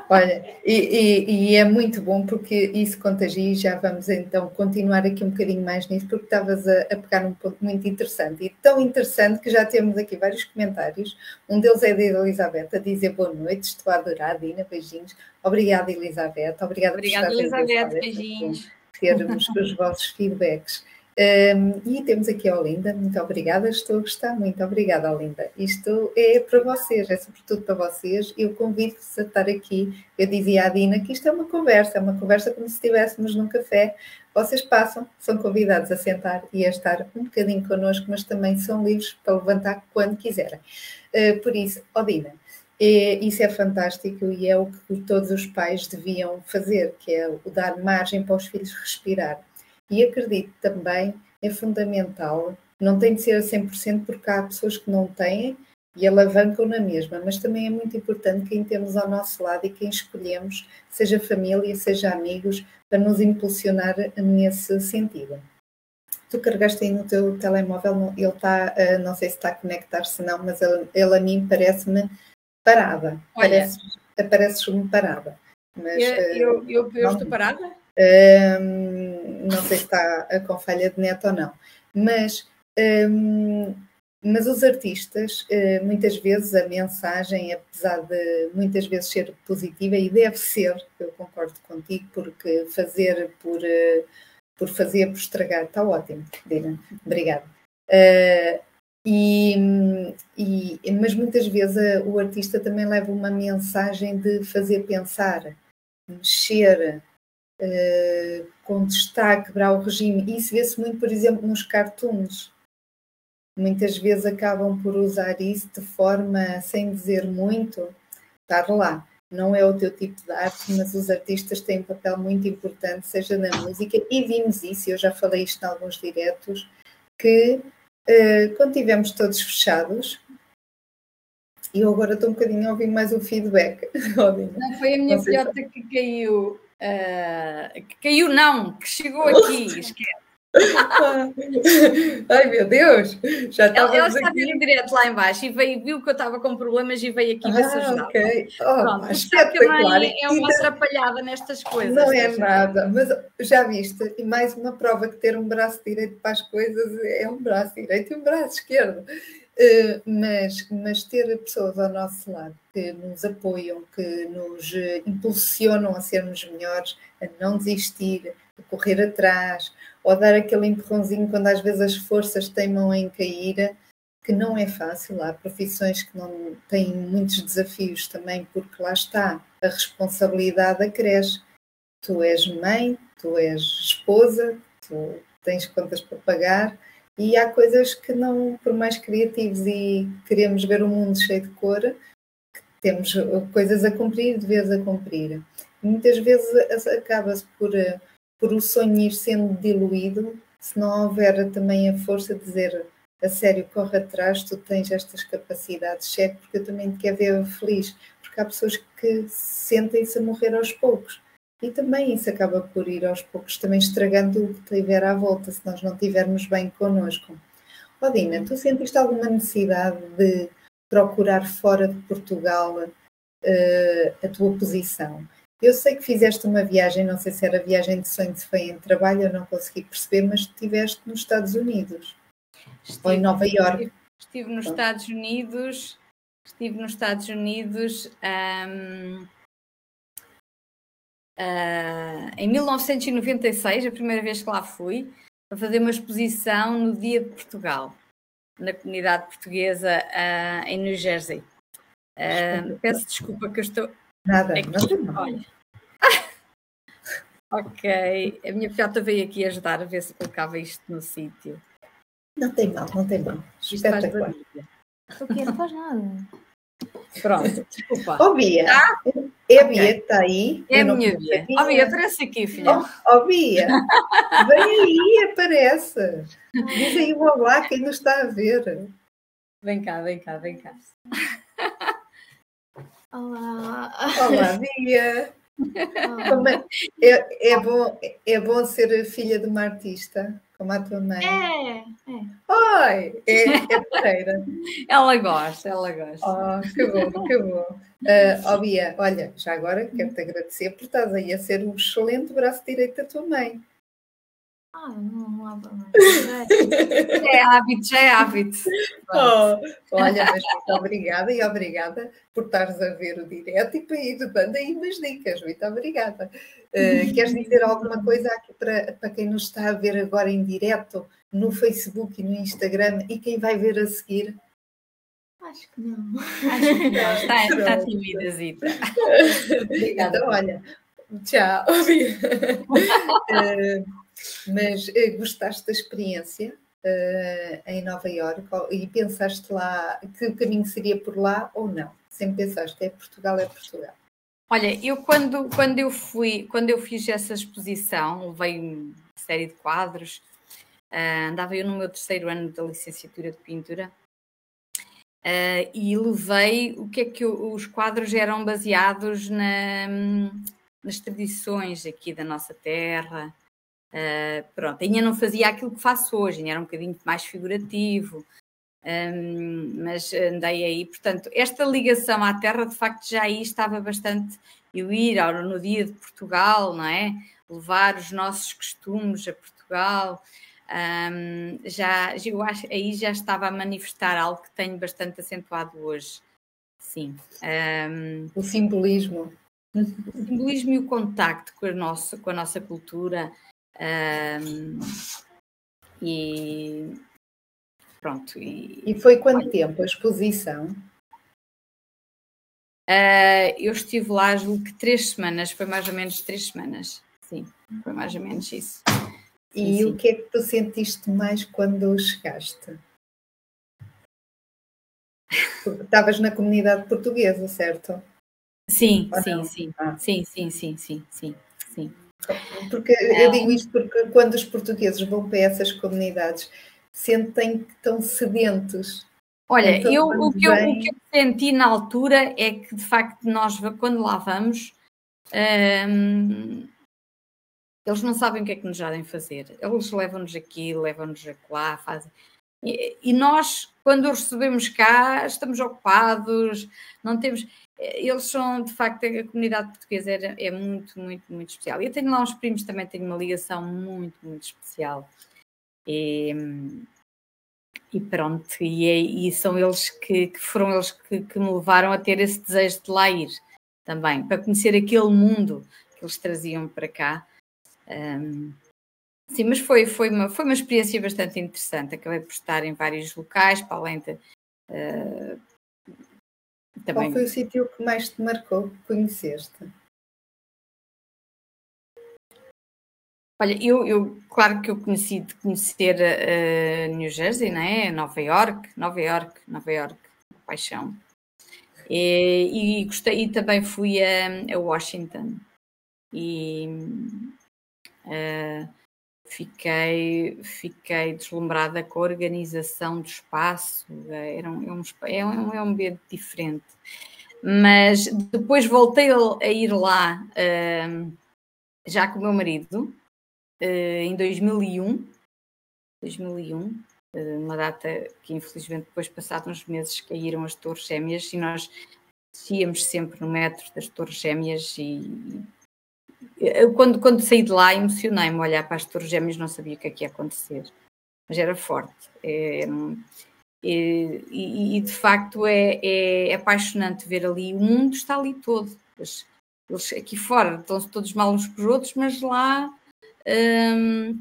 Olha, e, e, e, é muito bom porque isso contagia e já vamos então continuar aqui um bocadinho mais nisso, porque estavas a, a, pegar um ponto muito interessante e tão interessante que já temos aqui vários comentários. Um deles é de Elizabeth a dizer boa noite, estou a adorar, Dina, beijinhos. Obrigada, Elizabeth. Obrigada, Obrigada Elizabeth, beijinhos. Termos os vossos feedbacks. Um, e temos aqui a Olinda, muito obrigada, estou a gostar, muito obrigada, Olinda. Isto é para vocês, é sobretudo para vocês. Eu convido-vos a estar aqui. Eu dizia à Dina que isto é uma conversa, é uma conversa como se estivéssemos num café. Vocês passam, são convidados a sentar e a estar um bocadinho connosco, mas também são livres para levantar quando quiserem. Uh, por isso, Odina, é, isso é fantástico e é o que todos os pais deviam fazer, que é o dar margem para os filhos respirar e acredito também é fundamental, não tem de ser a 100% porque há pessoas que não têm e alavancam na mesma, mas também é muito importante quem temos ao nosso lado e quem escolhemos, seja família, seja amigos, para nos impulsionar nesse sentido. Tu carregaste aí no teu telemóvel, ele está, eh, não sei se está a conectar-se não, mas ele, ele a mim parece-me parada. Parece, Apareces-me parada. Mas, eu, eu, eu, eu estou parada? Não sei se está com falha de neto ou não, mas, um, mas os artistas, uh, muitas vezes a mensagem, apesar de muitas vezes ser positiva, e deve ser, eu concordo contigo, porque fazer por, uh, por fazer, por estragar, está ótimo, Dina, obrigada. Uh, e, e, mas muitas vezes o artista também leva uma mensagem de fazer pensar, mexer, uh, contestar, quebrar o regime. Isso vê-se muito, por exemplo, nos cartoons. Muitas vezes acabam por usar isso de forma, sem dizer muito, estar lá. Não é o teu tipo de arte, mas os artistas têm um papel muito importante, seja na música, e vimos isso, eu já falei isto em alguns diretos, que uh, quando tivemos todos fechados, e eu agora estou um bocadinho a ouvir mais o feedback. <laughs> Não, foi a minha filhota que caiu uh, que caiu não, que chegou aqui, <laughs> esquece. Ai meu Deus, já estava. Ela, está aqui. direto lá embaixo e veio, viu que eu estava com problemas e veio aqui ah, se ajudar. Oh, Pronto, que a mãe é uma atrapalhada nestas coisas. Não é nada, mas já viste, e mais uma prova que ter um braço direito para as coisas é um braço direito e um braço esquerdo. Uh, mas, mas ter pessoas ao nosso lado que nos apoiam, que nos eh, impulsionam a sermos melhores, a não desistir, a correr atrás, ou dar aquele empurrãozinho quando às vezes as forças teimam em cair, que não é fácil. Há profissões que não têm muitos desafios também, porque lá está, a responsabilidade acresce. Tu és mãe, tu és esposa, tu tens contas para pagar e há coisas que não, por mais criativos e queremos ver o mundo cheio de cor, temos coisas a cumprir, deveres a cumprir. Muitas vezes acaba-se por, por o sonho ir sendo diluído, se não houver também a força de dizer a sério, corre atrás, tu tens estas capacidades, cheque, porque eu também te quero ver feliz, porque há pessoas que sentem-se a morrer aos poucos. E também isso acaba por ir aos poucos também estragando o que tiver à volta, se nós não estivermos bem connosco. Odina, tu sentiste alguma necessidade de procurar fora de Portugal uh, a tua posição? Eu sei que fizeste uma viagem, não sei se era viagem de sonho, se foi em trabalho, eu não consegui perceber, mas estiveste nos Estados Unidos estive, ou em Nova York. Estive, estive nos Estados Unidos, estive nos Estados Unidos. Um uh, em 1996, a primeira vez que lá fui, para fazer uma exposição no Dia de Portugal, na comunidade portuguesa uh, em New Jersey. Uh, peço desculpa que eu estou. Nada, não tem Olha. <laughs> ok, a minha filhota veio aqui ajudar a ver se colocava isto no sítio. Não tem mal, não tem mal. Espetacular. O que não faz nada. Pronto, desculpa. Oh, Bia, ah? É a Bia que está aí. É a minha Bia. Ó, oh, Bia, aparece aqui, filha. Ó, oh, oh, Bia, vem aí, aparece. Diz aí o olá, quem nos está a ver. Vem cá, vem cá, vem cá. Olá. Olá, Bia. É, é, é, bom, é bom ser filha de uma artista, como a tua mãe. É, é. Oi, é, é ela gosta, ela gosta. Oh, que bom, que bom. Uh, oh, Bia, olha, já agora quero-te agradecer por estás aí a ser um excelente braço direito da tua mãe. Ah, não, não há problema. É hábito, já é hábito. Oh, olha, mas muito obrigada e obrigada por estares a ver o direto e para ir dando aí umas dicas. Muito obrigada. Uh, queres dizer alguma coisa aqui para, para quem nos está a ver agora em direto no Facebook e no Instagram e quem vai ver a seguir? Acho que não. Acho que não. Está, está tímida, Zita. Obrigada. Então, olha, tchau. uh, <laughs> Mas uh, gostaste da experiência uh, em Nova Iorque e pensaste lá que o caminho seria por lá ou não? Sempre pensaste, é Portugal, é Portugal. Olha, eu quando, quando eu fui, quando eu fiz essa exposição, levei uma série de quadros, uh, andava eu no meu terceiro ano da licenciatura de pintura, Uh, e levei o que é que eu, os quadros eram baseados na, nas tradições aqui da nossa terra, Uh, pronto, ainda não fazia aquilo que faço hoje, ainda era um bocadinho mais figurativo, um, mas andei aí. Portanto, esta ligação à terra, de facto, já aí estava bastante. Eu ir ao, no dia de Portugal, não é? Levar os nossos costumes a Portugal. Um, já, eu acho aí já estava a manifestar algo que tenho bastante acentuado hoje. Sim. Um, o simbolismo. O simbolismo e o contacto com a nossa, com a nossa cultura, um, e pronto. E, e foi quanto tempo a exposição? Uh, eu estive lá, julgo que três semanas, foi mais ou menos três semanas. Sim, foi mais ou menos isso. E sim, o que é que tu sentiste mais quando chegaste? Porque <laughs> estavas na comunidade portuguesa, certo? Sim, sim, sim, ah. sim, sim, sim, sim, sim, sim. Porque eu digo isto porque quando os portugueses vão para essas comunidades sentem que estão sedentos. Olha, então, eu, o, que eu, o que eu senti na altura é que de facto nós quando lá vamos hum, eles não sabem o que é que nos devem fazer. Eles levam-nos aqui, levam-nos lá, fazem. E, e nós, quando os recebemos cá, estamos ocupados, não temos eles são, de facto, a comunidade portuguesa é, é, muito, muito, muito especial. Eu tenho lá uns primos também, tenho uma ligação muito, muito especial. E, e pronto, e, é, e, são eles que, que foram eles que, que, me levaram a ter esse desejo de lá ir também, para conhecer aquele mundo que eles traziam para cá. Um, sim, mas foi, foi, uma, foi uma experiência bastante interessante. Acabei por estar em vários locais, para além de. Uh, também... Qual foi o sítio que mais te marcou, que conheceste? Olha, eu, eu, claro que eu conheci de conhecer uh, New Jersey, né? Nova York, Nova York, Nova York, paixão. E, e gostei, e também fui a, a Washington. E uh, fiquei, fiquei deslumbrada com a organização do espaço, era um, é, um, é, um, é um ambiente diferente. Mas depois voltei a ir lá uh, já com o meu marido, uh, em 2001, 2001, uh, uma data que infelizmente depois passados uns meses caíram as torres gêmeas e nós íamos sempre no metro das torres gêmeas e eu, quando, quando saí de lá, emocionei-me olhar para as torres gêmeas, não sabia o que é que ia acontecer, mas era forte. É, e, e, e, de facto é, é, apaixonante ver ali, o mundo está ali todo. As, eles aqui fora estão-se todos mal uns com os outros, mas lá. Um,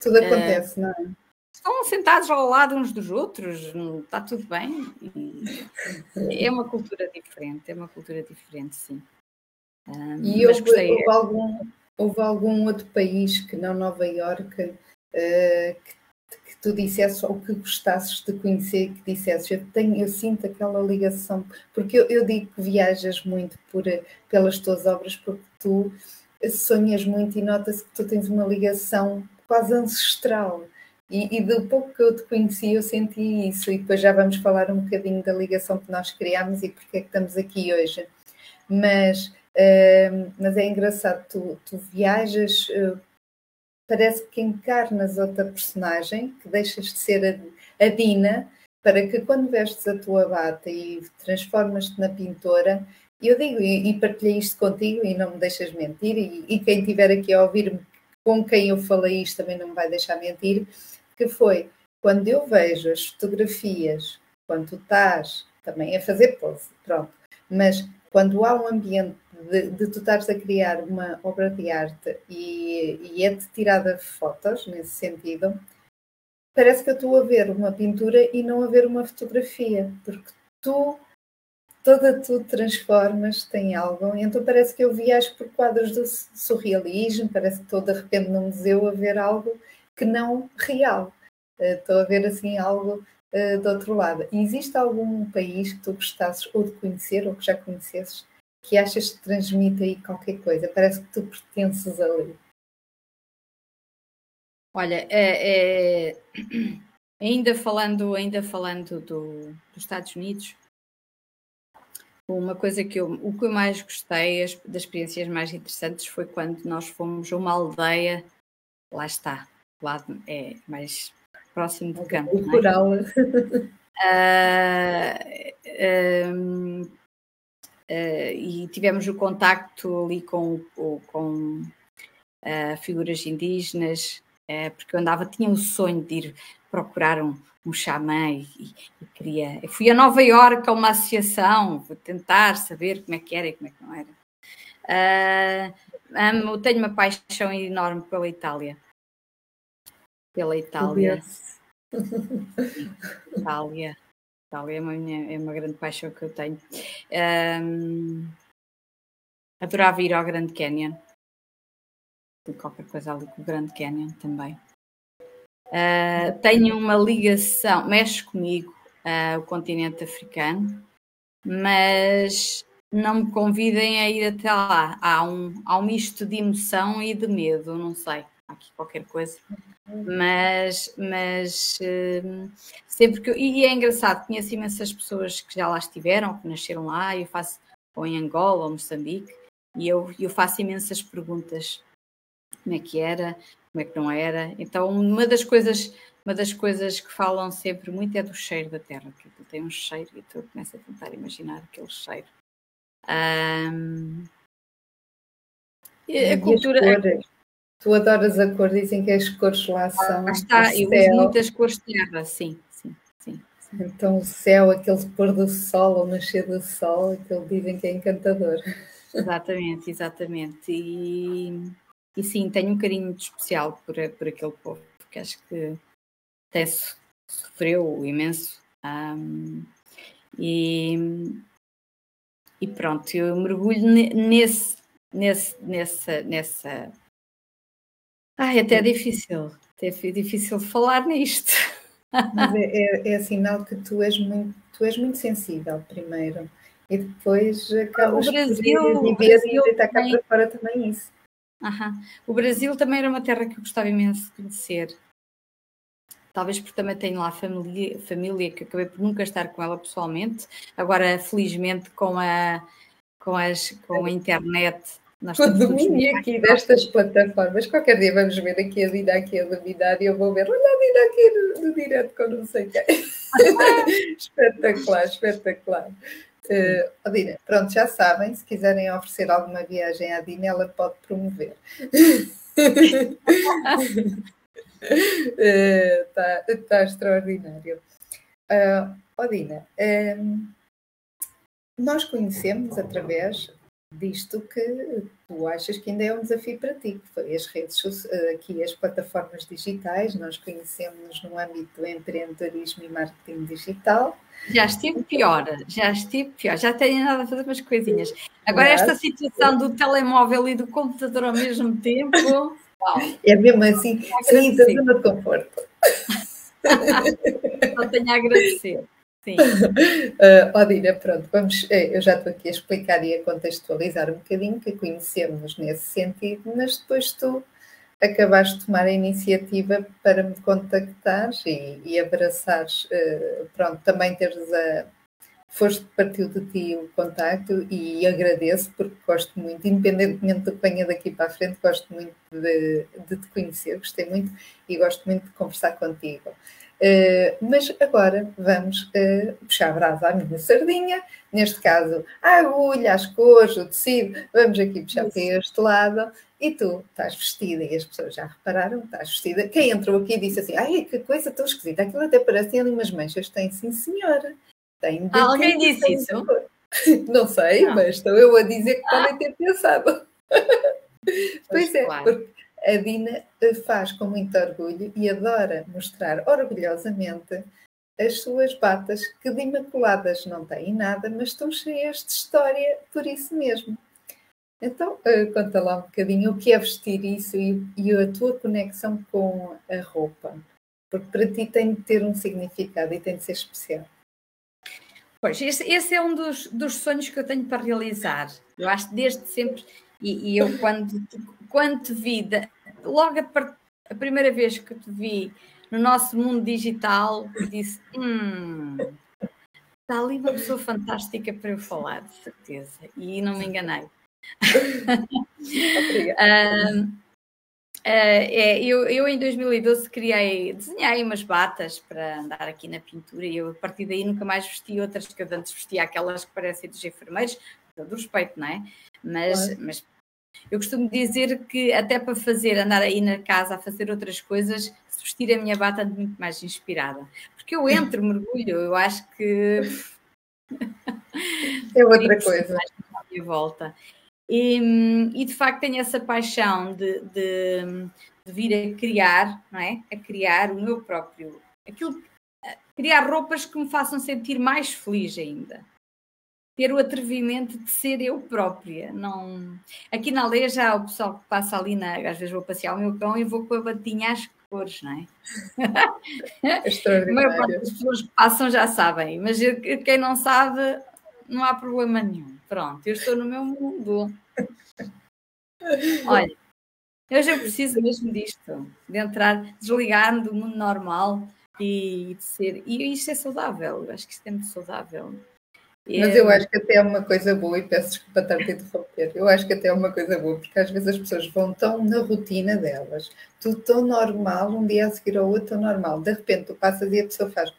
tudo acontece, não é? Estão sentados ao lado uns dos outros, está tudo bem. é uma cultura diferente, é uma cultura diferente, sim. Um, e houve, houve, algum, houve algum outro país que não Nova Iorque uh, que tu dissesses ou que gostasses de conhecer, que dissesses, eu, tenho, eu sinto aquela ligação, porque eu, eu digo que viajas muito por, pelas tuas obras, porque tu sonhas muito e nota-se que tu tens uma ligação quase ancestral. E, e do pouco que eu te conheci, eu senti isso, e depois já vamos falar um bocadinho da ligação que nós criámos e porque é que estamos aqui hoje. Mas, uh, mas é engraçado, tu, tu viajas. Uh, parece que encarnas outra personagem, que deixas de ser a, a Dina, para que quando vestes a tua bata e transformas-te na pintora, eu digo, e, e partilhei isto contigo e não me deixas mentir, e, e quem estiver aqui a ouvir-me, com quem eu falei isto também não me vai deixar mentir, que foi quando eu vejo as fotografias, quando tu estás também a fazer pose, pronto, mas quando há um ambiente de, de tu estares a criar uma obra de arte e, e é-te tirada fotos nesse sentido, parece que eu estou a ver uma pintura e não a ver uma fotografia, porque tu, toda tu transformas em algo, então parece que eu viajo por quadros do surrealismo, parece que estou de repente num museu a ver algo que não real. Eh, estou a ver assim algo uh, do outro lado. Existe algum país que tu gostasses ou de conhecer ou que já conhecesses que achas que transmite aí qualquer coisa? Parece que tu pertences ali. Olha, é, é, <clears throat> ainda falando, ainda falando do, dos Estados Unidos, uma coisa que eu, o que eu mais gostei, as, das experiências mais interessantes, foi quando nós fomos a uma aldeia, lá está, lá é mais próximo do campo. Rural. É? Uh, uh, Uh, e tivemos o contacto ali com, com uh, figuras indígenas, porque eu andava, tinha o sonho de ir procurar um, um xamã e, e, queria. Eu fui a Nova Iorque a uma associação, vou tentar saber como é que era e como é que não era. amo, tenho uma paixão enorme pela Itália. Pela Itália. Itália. Itália é uma, minha, é uma grande paixão que eu tenho. Um, adorava ir ao Grande Canyon. Qualquer coisa ali com o Grande Canyon também. Uh, tenho uma ligação, mexe comigo uh, o continente africano, mas não me convidem a ir até lá. Há um, há um misto de emoção e de medo, não sei. Aqui qualquer coisa mas, mas hum, sempre que. E é engraçado, conheço imensas pessoas que já lá estiveram, que nasceram lá, eu faço, ou em Angola ou Moçambique, e eu, eu faço imensas perguntas. Como é que era, como é que não era. Então, uma das coisas, uma das coisas que falam sempre muito é do cheiro da terra, que tem um cheiro e tu começas a tentar imaginar aquele cheiro. Um, a cultura. Tu adoras a cor, dizem que as cores lá são. Ah, está, eu uso muitas cores de terra, sim, sim, sim, sim. Então o céu, aquele pôr do sol, ou nascer do sol, aquele dizem que é encantador. Exatamente, exatamente. E, e sim, tenho um carinho muito especial por, por aquele povo, porque acho que até sofreu imenso. Um, e, e pronto, eu mergulho nesse, nesse, nessa, nessa Ai, até é difícil, até é difícil falar nisto. Mas é, é, é, sinal que tu és muito, tu és muito sensível, primeiro, e depois acabas o Brasil, por viver e deitar cá para fora também isso. Aham. O Brasil também era uma terra que eu gostava imenso de conhecer. Talvez porque também tenho lá família, família que acabei por nunca estar com ela pessoalmente. Agora, felizmente, com a, com as, com a internet nós o domínio aqui destas plataformas. Qualquer dia vamos ver aqui a vida aqui a dominar e eu vou ver, olha a vida aqui no, no direto com não sei quem. <laughs> espetacular, espetacular. Uh, oh, Dina, pronto, já sabem, se quiserem oferecer alguma viagem à Dina, ela pode promover. <laughs> Está uh, tá extraordinário. Uh, oh, Dina, um, nós conhecemos através Visto que tu achas que ainda é um desafio para ti, que foi as redes, aqui as plataformas digitais, nós conhecemos no âmbito do empreendedorismo e marketing digital. Já estive pior, já estive pior, já tenho nada a fazer umas coisinhas. Agora Mas... esta situação do telemóvel e do computador ao mesmo tempo. Uau. É mesmo assim, sair da zona de conforto. <laughs> Só tenho a agradecer. Sim. <laughs> Uh, pronto, vamos, eh, eu já estou aqui a explicar e a contextualizar um bocadinho que conhecemos nesse sentido, mas depois tu acabaste de tomar a iniciativa para me contactares e, e abraçares, uh, pronto, também teres a. Foste, partiu de ti o contacto e agradeço porque gosto muito, independentemente do que venha daqui para a frente, gosto muito de, de te conhecer, gostei muito e gosto muito de conversar contigo. Uh, mas agora vamos uh, puxar a brasa à minha sardinha, neste caso a agulha, as cores, o tecido, vamos aqui puxar para este lado e tu estás vestida e as pessoas já repararam, estás vestida. Quem entrou aqui disse assim, ai que coisa tão esquisita, aquilo até parece ali umas manchas, tem sim senhora. Tem ah, alguém disse isso? <laughs> Não sei, Não. mas estou eu a dizer que ah. podem ter pensado. <laughs> pois, pois é, claro. porque a Dina faz com muito orgulho e adora mostrar orgulhosamente as suas batas, que de imaculadas não têm nada, mas estão cheias de história por isso mesmo. Então, uh, conta lá um bocadinho o que é vestir isso e, e, a tua conexão com a roupa, porque para ti tem de ter um significado e tem de ser especial. Pois, esse, esse é um dos, dos sonhos que eu tenho para realizar. Eu acho desde sempre, e, e eu quando, quando te vi, logo a, a, primeira vez que te vi no nosso mundo digital, disse: hum, está ali uma pessoa fantástica para eu falar, de certeza. E não me enganei. uh, <laughs> uh, é, eu, eu em 2012 criei, desenhei umas batas para andar aqui na pintura e eu a partir daí nunca mais vesti outras que eu antes vestia aquelas que parecem dos enfermeiros, do respeito, não é? Mas, mas eu costumo dizer que até para fazer, andar aí na casa a fazer outras coisas, se vestir a minha bata ando muito mais inspirada. Porque eu entro, <laughs> mergulho, eu acho que é outra coisa. À minha volta. E, e, de facto tenho essa paixão de, de, de, vir a criar, não é? A criar o meu próprio, aquilo, criar roupas que me façam sentir mais feliz ainda ter o atrevimento de ser eu própria. Não... Aqui na aldeia já o pessoal que passa ali, na... às vezes vou passear o meu cão e vou com a batinha às cores, não é? <laughs> a maior parte das pessoas que passam já sabem, mas quem não sabe, não há problema nenhum. Pronto, eu estou no meu mundo. <laughs> Olha, eu já preciso mesmo disto, de entrar, desligar-me do mundo normal e de ser. E isto é saudável, acho que isto é muito saudável. Mas eu acho que até é uma coisa boa, e peço desculpa estar a interromper, eu acho que até é uma coisa boa, porque às vezes as pessoas vão tão na rotina delas, tudo tão normal, um dia a seguir ao outro tão normal, de repente tu passas e a pessoa faz,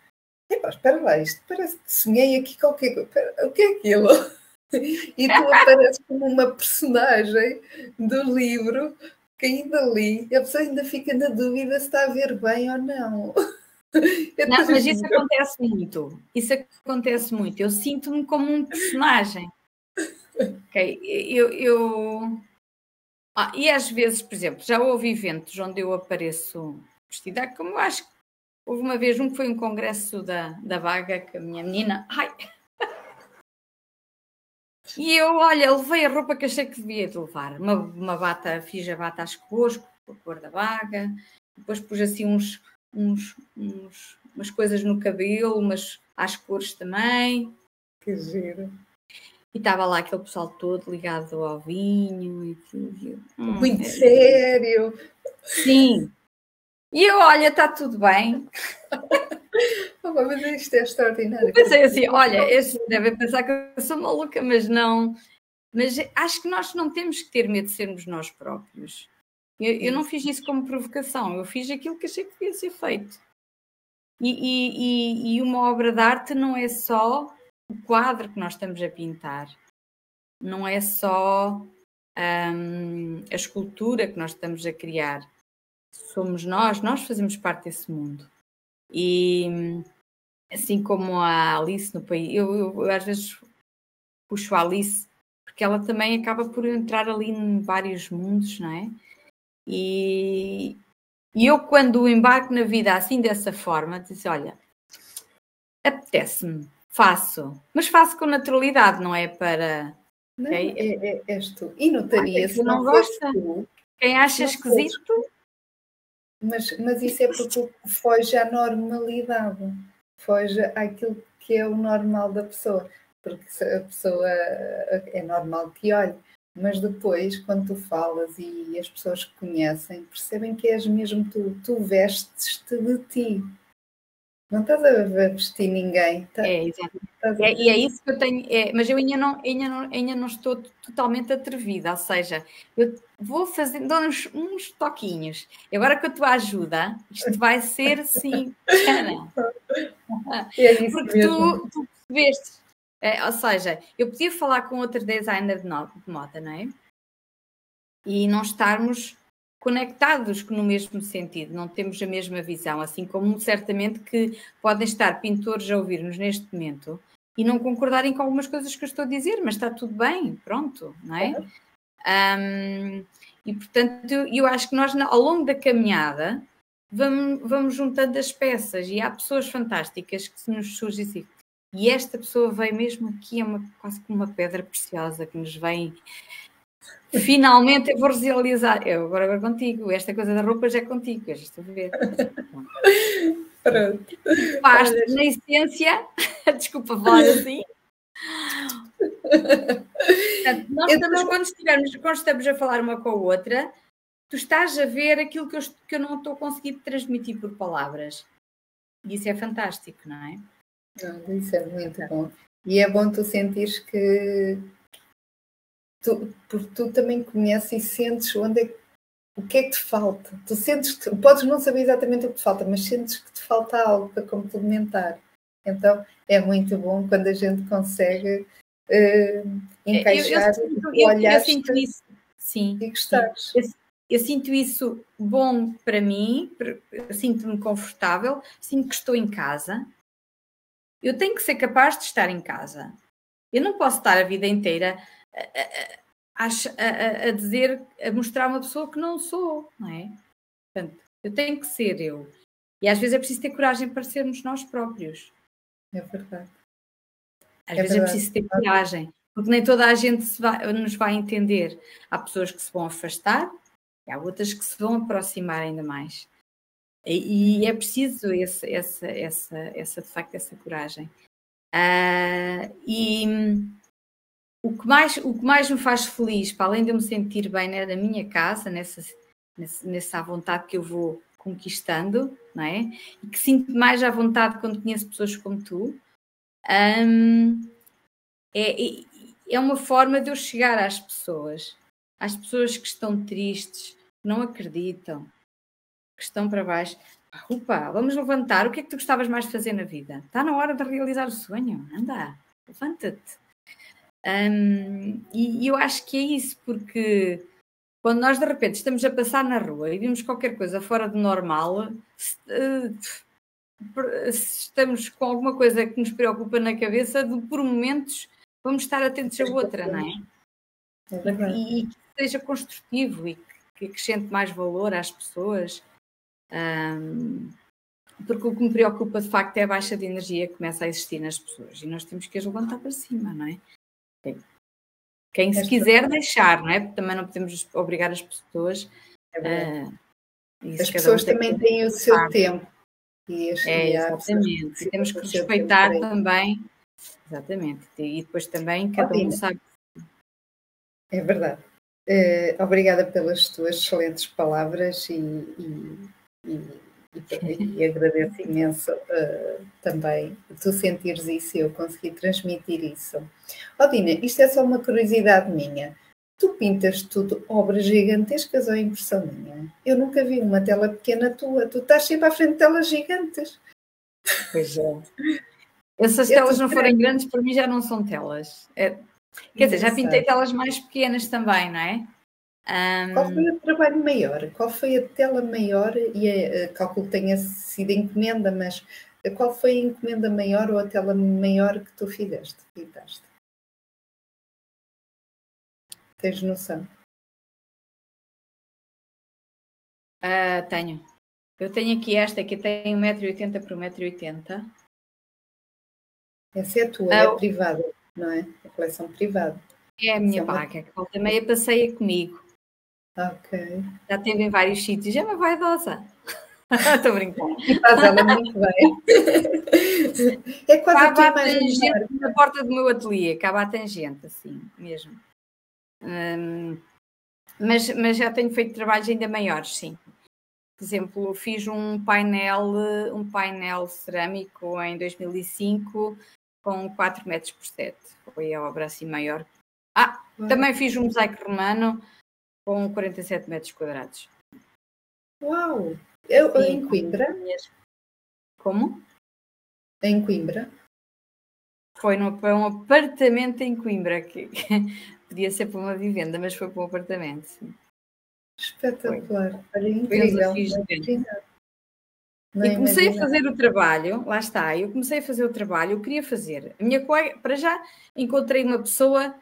epá, espera lá, isto parece que sonhei aqui qualquer coisa, o que é aquilo? <laughs> E tu apareces como uma personagem do livro que ainda li, e a pessoa ainda fica na dúvida se está a ver bem ou não. <laughs> <laughs> Não, mas isso acontece muito. Isso acontece muito. Eu sinto-me como um personagem. <laughs> Ok, eu. eu... Ah, e às vezes, por exemplo, já houve eventos onde eu apareço vestida, como eu acho que houve uma vez um que foi um congresso da, da vaga que a minha menina. Ai! <laughs> E eu, olha, levei a roupa que achei que devia de levar. Uma, uma bata, fiz a bata às cores, com a cor da vaga, depois pus assim uns, uns, uns, umas coisas no cabelo, umas às cores também. Que giro. E estava lá aquele pessoal todo ligado ao vinho e tudo. Hum, Muito é... sério. Sim. E eu, olha, está tudo bem. <laughs> oh, mas isto é extraordinário. Eu pensei assim, olha, este deve pensar que eu sou maluca, mas não. Mas acho que nós não temos que ter medo de sermos nós próprios. Eu, eu, não fiz isso como provocação, eu fiz aquilo que achei que devia ser feito. E, e, e, uma obra de arte não é só o quadro que nós estamos a pintar, não é só um, a escultura que nós estamos a criar. Somos nós, nós fazemos parte desse mundo. E assim como a Alice no país, eu, eu, eu às vezes puxo a Alice porque ela também acaba por entrar ali em vários mundos, não é? E, e eu, quando embarco na vida assim dessa forma, disse: olha, apetece-me, faço, mas faço com naturalidade, não é para. Não, okay? é, é, és tu. E notarias, se não, não gosta. Tu, Quem acha esquisito. Mas, mas isso é porque foge à normalidade, foge àquilo que é o normal da pessoa, porque a pessoa é normal que olhe, mas depois, quando tu falas e as pessoas que conhecem, percebem que és mesmo tu, tu vestes-te de ti. Não estás a vestir ninguém. Tá? É, exato. É, e é isso que eu tenho, é, mas eu ainda não, ainda, não, ainda não estou totalmente atrevida, ou seja, eu vou fazendo uns, uns toquinhos. E agora com a tua ajuda, isto vai ser assim, <laughs> é isso Porque mesmo. tu, tu percebeste, é, ou seja, eu podia falar com outro designer de, moda, não é? E não estarmos conectados no mesmo sentido, não temos a mesma visão, assim como certamente que podem estar pintores a ouvir-nos neste momento e não concordarem com algumas coisas que eu estou a dizer, mas está tudo bem, pronto, não é? Uhum. Um, e portanto, eu, eu acho que nós ao longo da caminhada vamos, vamos juntando as peças e há pessoas fantásticas que se nos surgem assim. E esta pessoa veio mesmo aqui, é uma, quase como uma pedra preciosa que nos vem Finalmente eu vou realizar. Eu agora vou contigo. Esta coisa da roupa já é contigo. Já estou a ver. Pronto. Faz na essência. <laughs> Desculpa falar assim. Portanto, nós estamos, quando, estivermos, quando estamos a falar uma com a outra, tu estás a ver aquilo que eu, que eu não estou conseguindo transmitir por palavras. E isso é fantástico, não é? Não, isso é muito bom. E é bom tu sentires que, tu, porque tu também conheces e sentes onde é, o que é que te falta. Tu sentes que podes não saber exatamente o que te falta, mas sentes que te falta algo para complementar. Então é muito bom quando a gente consegue uh, encaixar eu, eu, eu, olhar eu, sinto isso. Sim. E gostares. Eu, eu sinto isso bom para mim, sinto-me confortável, sinto que estou em casa. Eu tenho que ser capaz de estar em casa. Eu não posso estar a vida inteira a, a, a, dizer, a mostrar uma pessoa que não sou, não é? Portanto, eu tenho que ser eu. E às vezes é preciso ter coragem para sermos nós próprios. É verdade. Às é vezes é verdade. é preciso ter coragem, porque nem toda a gente vai, nos vai entender. Há pessoas que se vão afastar e há outras que se vão aproximar ainda mais. E, e é preciso esse, essa, essa, essa, de facto, essa coragem. Uh, e o que mais, o que mais me faz feliz, para além de eu me sentir bem né, na minha casa, nessa, nessa, nessa vontade que eu vou conquistando, não é? E que sinto mais à vontade quando conheço pessoas como tu, um, é, é uma forma de eu chegar às pessoas, às pessoas que estão tristes, que não acreditam, que estão para baixo. Opa, vamos levantar. O que é que tu gostavas mais de fazer na vida? Está na hora de realizar o sonho. Anda, levanta-te. Um, e, e eu acho que é isso, porque quando nós de repente estamos a passar na rua e vimos qualquer coisa fora do normal, se, uh, se estamos com alguma coisa que nos preocupa na cabeça, de, por momentos vamos estar atentos a outra, não é? é e, e, que seja construtivo e que, acrescente mais valor às pessoas. Um, porque o que me preocupa de facto é a baixa de energia que começa a existir nas pessoas e nós temos que as levantar para cima, não é? Quem se quiser deixar, não é? Porque também não podemos obrigar as pessoas. É uh, as pessoas também têm o seu parte. tempo. E é, exatamente. E temos que respeitar também. Exatamente. E depois também cada um sabe. É verdade. Uh, obrigada pelas tuas excelentes palavras e, e, e e, e agradeço imenso uh, também tu sentires isso e eu conseguir transmitir isso. Odina, isto é só uma curiosidade minha. Tu pintas tudo obras gigantescas ou é impressão minha? Eu nunca vi uma tela pequena tua. Tu estás sempre à frente de telas gigantes. Pois é. Essas telas não forem grandes, para mim já não são telas. É, quer dizer, já pintei telas mais pequenas também, não é? Um... Qual foi o trabalho maior? Qual foi a tela maior? E a, calculo que tenha sido encomenda, mas qual foi a encomenda maior ou a tela maior que tu fizeste? Pintaste? Tens noção? Uh, tenho. Eu tenho aqui esta que tem 1,80m por 1,80m. Essa é a tua, ah, é privada, não é? A coleção privada. É a minha vaga, que volta meia passeia comigo. Ok. Já teve em vários sítios, é uma vaidosa. <laughs> Estou brincando. E faz ela muito bem. <laughs> é quase acaba a tangente na porta do meu ateliê, acaba a tangente, assim, mesmo. Hum, mas, mas já tenho feito trabalhos ainda maiores, sim. Por exemplo, fiz um painel, um painel cerâmico em 2005 com 4 metros por 7. Foi a obra assim maior. Ah, também fiz um mosaico romano com 47 metros quadrados. Uau! Eu, Sim, em Coimbra? Como? Em Coimbra? Foi num, um apartamento em Coimbra, que, que, <laughs> podia ser para uma vivenda, mas foi para um apartamento. Sim. Espetacular, olha, incrível. Não e comecei a fazer o trabalho, lá está, eu comecei a fazer o trabalho, eu queria fazer. A minha colega, para já, encontrei uma pessoa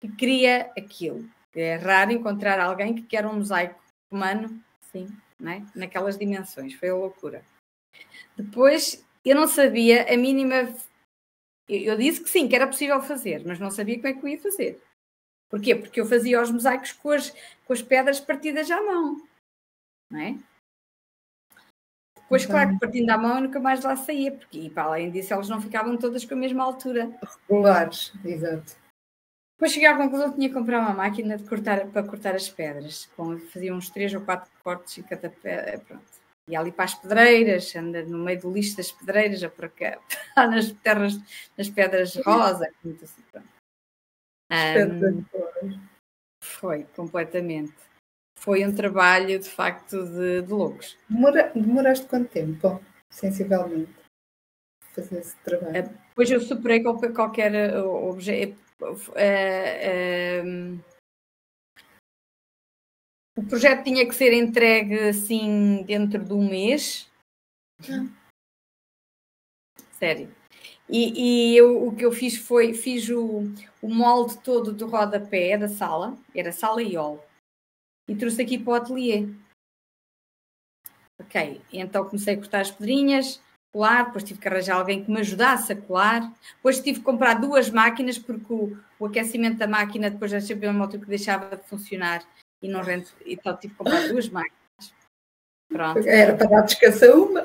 que queria aquilo. É raro encontrar alguém que quer um mosaico humano, sim, né? naquelas dimensões, foi a loucura. Depois, eu não sabia a mínima. Eu disse que sim, que era possível fazer, mas não sabia como é que eu ia fazer. Porquê? Porque eu fazia os mosaicos com as, com as pedras partidas à mão, não é? Depois, então, claro, que partindo à mão eu nunca mais lá saía, porque e para além disso elas não ficavam todas com a mesma altura. Regulares, exato. Depois cheguei à conclusão que tinha que comprar uma máquina de cortar, para cortar as pedras. Com, fazia uns 3 ou 4 cortes em cada pedra. Pronto. E ali para as pedreiras, anda no meio do lixo das pedreiras, a por cá, <laughs> nas terras, nas pedras rosa, <laughs> muito assim. Um, foi, completamente. Foi um trabalho, de facto, de, de loucos. Demora, demoraste quanto tempo, sensivelmente, fazer esse trabalho? Depois eu superei qualquer, qualquer objeto Uh, uh, o projeto tinha que ser entregue assim dentro de um mês. Hum. Sério. E, e eu, o que eu fiz foi, fiz o, o molde todo do rodapé da sala, era sala e hall, e trouxe aqui para o ateliê. Ok, então comecei a cortar as pedrinhas, colar, depois tive que arranjar alguém que me ajudasse a colar, depois tive que comprar duas máquinas porque o, o aquecimento da máquina depois já chegou uma altura que deixava de funcionar e não rende, então tive que comprar duas máquinas. Pronto. Era para dar descanso uma.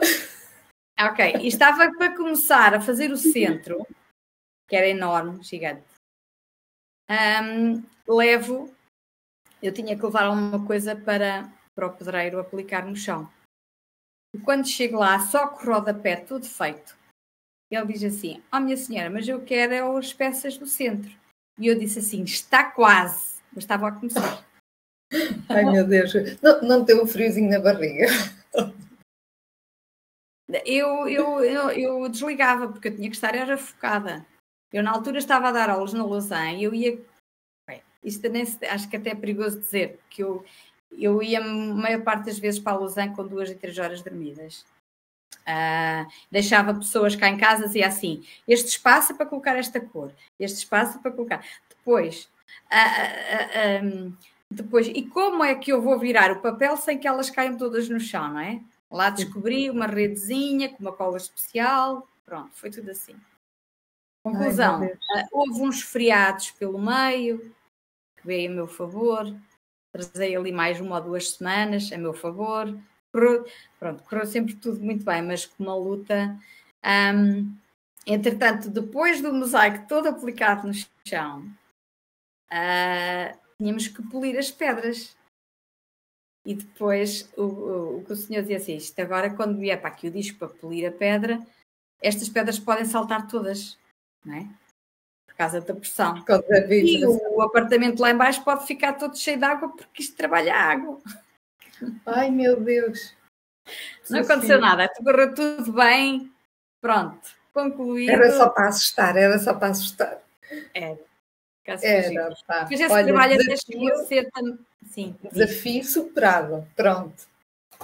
Ok, e estava para começar a fazer o centro, que era enorme, gigante. Um, levo, eu tinha que levar alguma coisa para, para o pedreiro aplicar no chão. Quando chego lá, só com o rodapé tudo feito. Ele diz assim: Ó oh, minha senhora, mas eu quero é as peças do centro. E eu disse assim: Está quase, mas estava a começar. Ai meu Deus, não, não tem um friozinho na barriga. Eu, eu, eu, eu, desligava porque eu tinha que estar era focada. Eu na altura estava a dar aulas na Lausanne e eu ia. Bem, isto também acho que até é perigoso dizer, que eu, eu ia a maior parte das vezes para a Lausanne com duas e três horas dormidas. Uh, deixava pessoas cá em casa dizia assim: este espaço é para colocar esta cor, este espaço é para colocar. Depois, uh, uh, um, depois, e como é que eu vou virar o papel sem que elas caiam todas no chão, não é? Lá descobri uma redezinha com uma cola especial, pronto, foi tudo assim. Conclusão: Ai, houve uns feriados pelo meio que veio a meu favor, trazei ali mais uma ou duas semanas a meu favor. Correu, pronto, correu sempre tudo muito bem, mas com uma luta. Um, entretanto, depois do mosaico todo aplicado no chão, uh, tínhamos que polir as pedras. E depois o, o, o que o senhor dizia assim: isto agora, quando vier para aqui o disco para polir a pedra, estas pedras podem saltar todas, não é? Por causa da pressão. E o apartamento lá embaixo pode ficar todo cheio de água porque isto trabalha água. Ai meu Deus! Não aconteceu nada, correu tudo bem, pronto, concluído. Era só para assustar, era só para assustar. Era. Era, pá. Fiz esse Olha, trabalho desafio, até ser Sim. Desafio superado, pronto.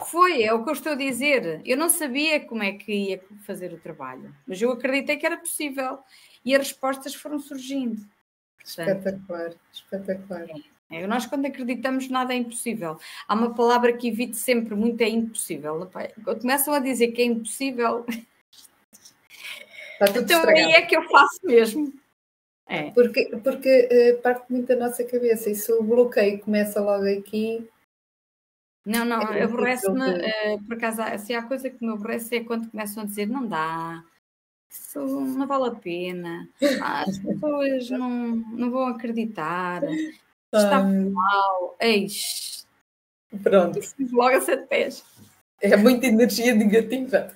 Foi, é o que eu estou a dizer. Eu não sabia como é que ia fazer o trabalho, mas eu acreditei que era possível e as respostas foram surgindo. Espetacular, espetacular. É. É, nós, quando acreditamos, nada é impossível. Há uma palavra que evite sempre muito: é impossível. Quando começam a dizer que é impossível, então estragado. aí é que eu faço mesmo. É. Porque, porque uh, parte muito da nossa cabeça e se o bloqueio começa logo aqui. Não, não, é aborrece-me, uh, por acaso, se há coisa que me aborrece é quando começam a dizer não dá, isso não vale a pena, ah, as pessoas não, não vão acreditar, está mal, eis. Pronto. Logo a sete pés. É muita energia negativa.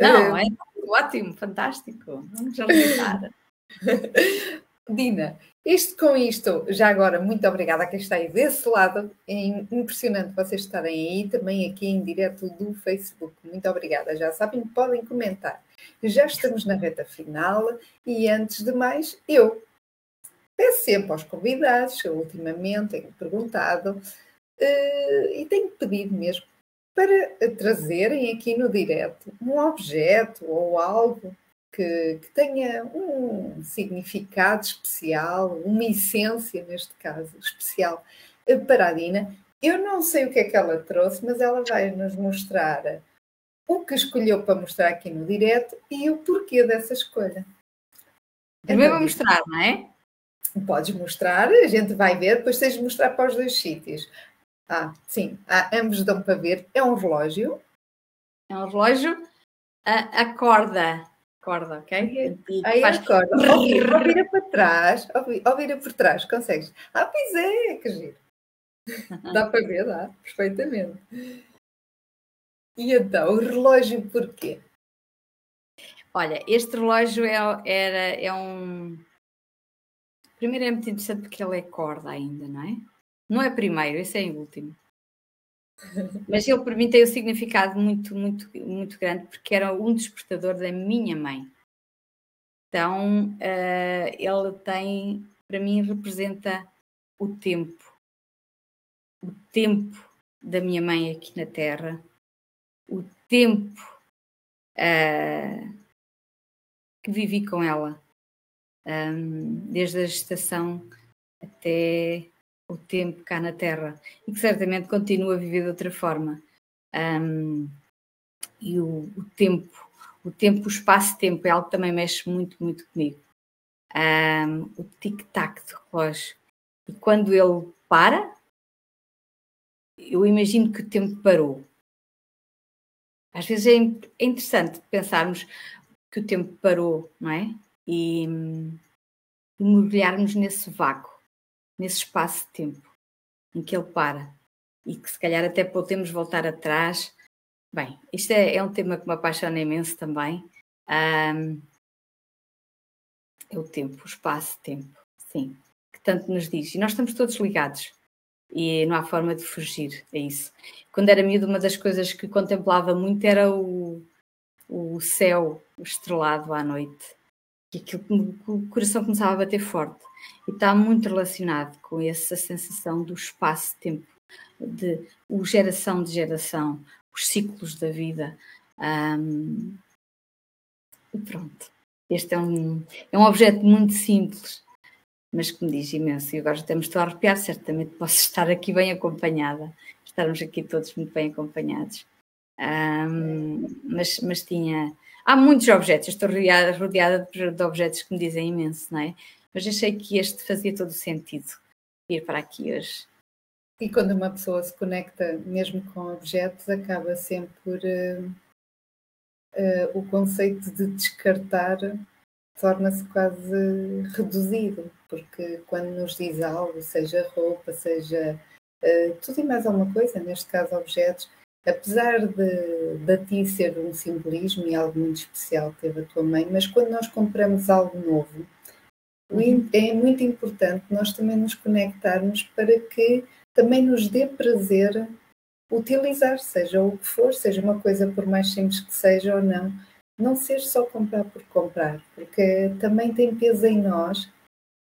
Não, é, é ótimo, fantástico. Vamos alimentar. <laughs> Dina, isto com isto, já agora, muito obrigada a quem está aí desse lado. É impressionante vocês estarem aí, também aqui em direto do Facebook. Muito obrigada. Já sabem, podem comentar. Já estamos na reta final e antes de mais, eu peço sempre aos convidados, eu ultimamente tenho perguntado uh, e tenho pedido mesmo para trazerem aqui no direto um objeto ou algo que, que, tenha um significado especial, uma essência, neste caso, especial para a Dina. Eu não sei o que é que ela trouxe, mas ela vai nos mostrar o que escolheu para mostrar aqui no direto e o porquê dessa escolha. Também vou mostrar, não é? Podes mostrar, a gente vai ver, depois tens de mostrar para os dois sítios. Ah, sim, ah, ambos dão para ver. É um relógio. É um relógio. A, a corda. Corda, ok? Aí faz corda. Ou, <laughs> ou vira para trás, ou, vira por trás, consegues? Ah, pois é, que giro. <laughs> Dá para ver, dá, perfeitamente. E então, o relógio porquê? Olha, este relógio é, era, é um. Primeiro é muito interessante porque ele é corda ainda, não é? Não é primeiro, esse é o último. Mas ele para mim tem um significado muito, muito, muito grande porque era um despertador da minha mãe. Então uh, ele tem, para mim, representa o tempo, o tempo da minha mãe aqui na Terra, o tempo uh, que vivi com ela, um, desde a gestação até o tempo cá na Terra e que certamente continua a viver de outra forma. Um, e o, o, tempo, o tempo, o espaço-tempo é algo que também mexe muito, muito comigo. Um, o tic-tac do relógio. E quando ele para, eu imagino que o tempo parou. Às vezes é, é interessante pensarmos que o tempo parou, não é? E, e mergulharmos nesse vácuo nesse espaço de tempo em que ele para e que se calhar até podemos voltar atrás. Bem, isto é, é um tema que me apaixona imenso também. Um, é o tempo, o espaço-tempo, sim, que tanto nos diz. E nós estamos todos ligados e não há forma de fugir a isso. Quando era miúdo, uma das coisas que contemplava muito era o, o céu estrelado à noite. E aquilo, o coração começava a bater forte. E está muito relacionado com essa sensação do espaço-tempo, de o geração de geração, os ciclos da vida. Um, e pronto. Este é um, é um objeto muito simples, mas que me diz imenso. E agora até me estou a arrepiar, certamente posso <laughs> estar aqui bem acompanhada, estarmos aqui todos muito bem acompanhados. Um, mas, mas tinha. Há muitos objetos, estou rodeada, rodeada de objetos que me dizem imenso, não é? mas achei que este fazia todo o sentido vir para aqui hoje. E quando uma pessoa se conecta mesmo com objetos, acaba sempre por uh, uh, o conceito de descartar torna-se quase reduzido, porque quando nos diz algo, seja roupa, seja uh, tudo e mais alguma coisa, neste caso objetos, apesar de, de a ti ser um simbolismo e algo muito especial que teve a tua mãe, mas quando nós compramos algo novo, é muito importante nós também nos conectarmos para que também nos dê prazer utilizar, seja o que for, seja uma coisa por mais simples que seja ou não, não ser só comprar por comprar, porque também tem peso em nós,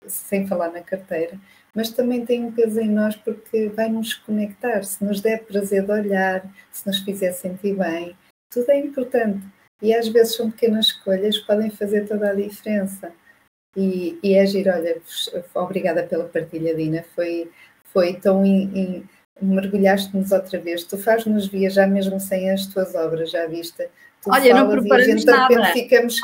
sem falar na carteira, mas também tem um peso em nós porque vai nos conectar, se nos der prazer de olhar, se nos fizer sentir bem, tudo é importante. E às vezes são pequenas escolhas que podem fazer toda a diferença. E, e é giro, olha, obrigada pela partilha, Dina. Foi, Foi, então mergulhaste-nos outra vez. Tu fazes-nos viajar mesmo sem as tuas obras, já viste? Tu Olha, não preparamos nada. Ficamos,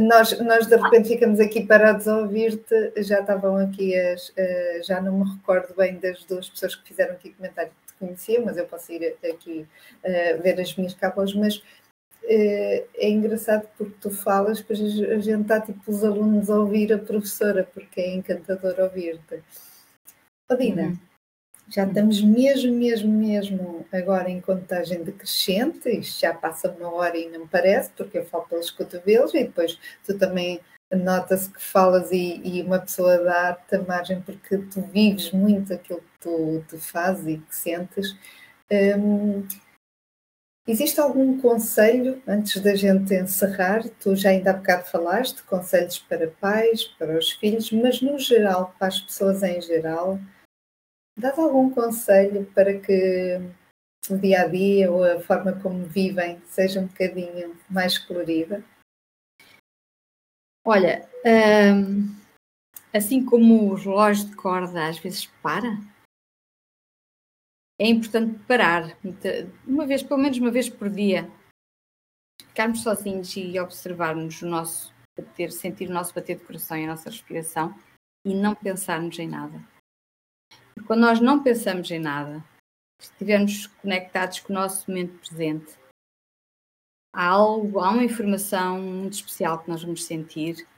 nós, nós de repente ficamos aqui parados a ouvir-te, já estavam aqui as, eh, já não me recordo bem das duas pessoas que fizeram aqui comentário que te conheciam, mas eu posso ir aqui uh, ver as minhas cábulas, mas é, é engraçado porque tu falas, depois a gente está tipo os alunos a ouvir a professora, porque é encantador ouvir-te. Odina, uhum. Já estamos mesmo, mesmo, mesmo agora em contagem decrescente, isto já passa uma hora e não parece, porque eu falo pelos cotovelos e depois tu também nota-se que falas e, e, uma pessoa dá-te a margem porque tu vives muito aquilo que tu, tu fazes e que sentes. Um, Existe algum conselho, antes da gente encerrar? Tu já ainda há bocado falaste, conselhos para pais, para os filhos, mas no geral, para as pessoas em geral, dás algum conselho para que o dia a dia ou a forma como vivem seja um bocadinho mais colorida? Olha, hum, assim como o relógio de corda às vezes para, é importante parar, uma vez, pelo menos uma vez por dia, ficarmos sozinhos e observarmos o nosso bater, sentir o nosso bater de coração e a nossa respiração e não pensarmos em nada. Quando nós não pensamos em nada, estivermos conectados com o nosso momento presente, há algo, há uma informação muito especial que nós vamos sentir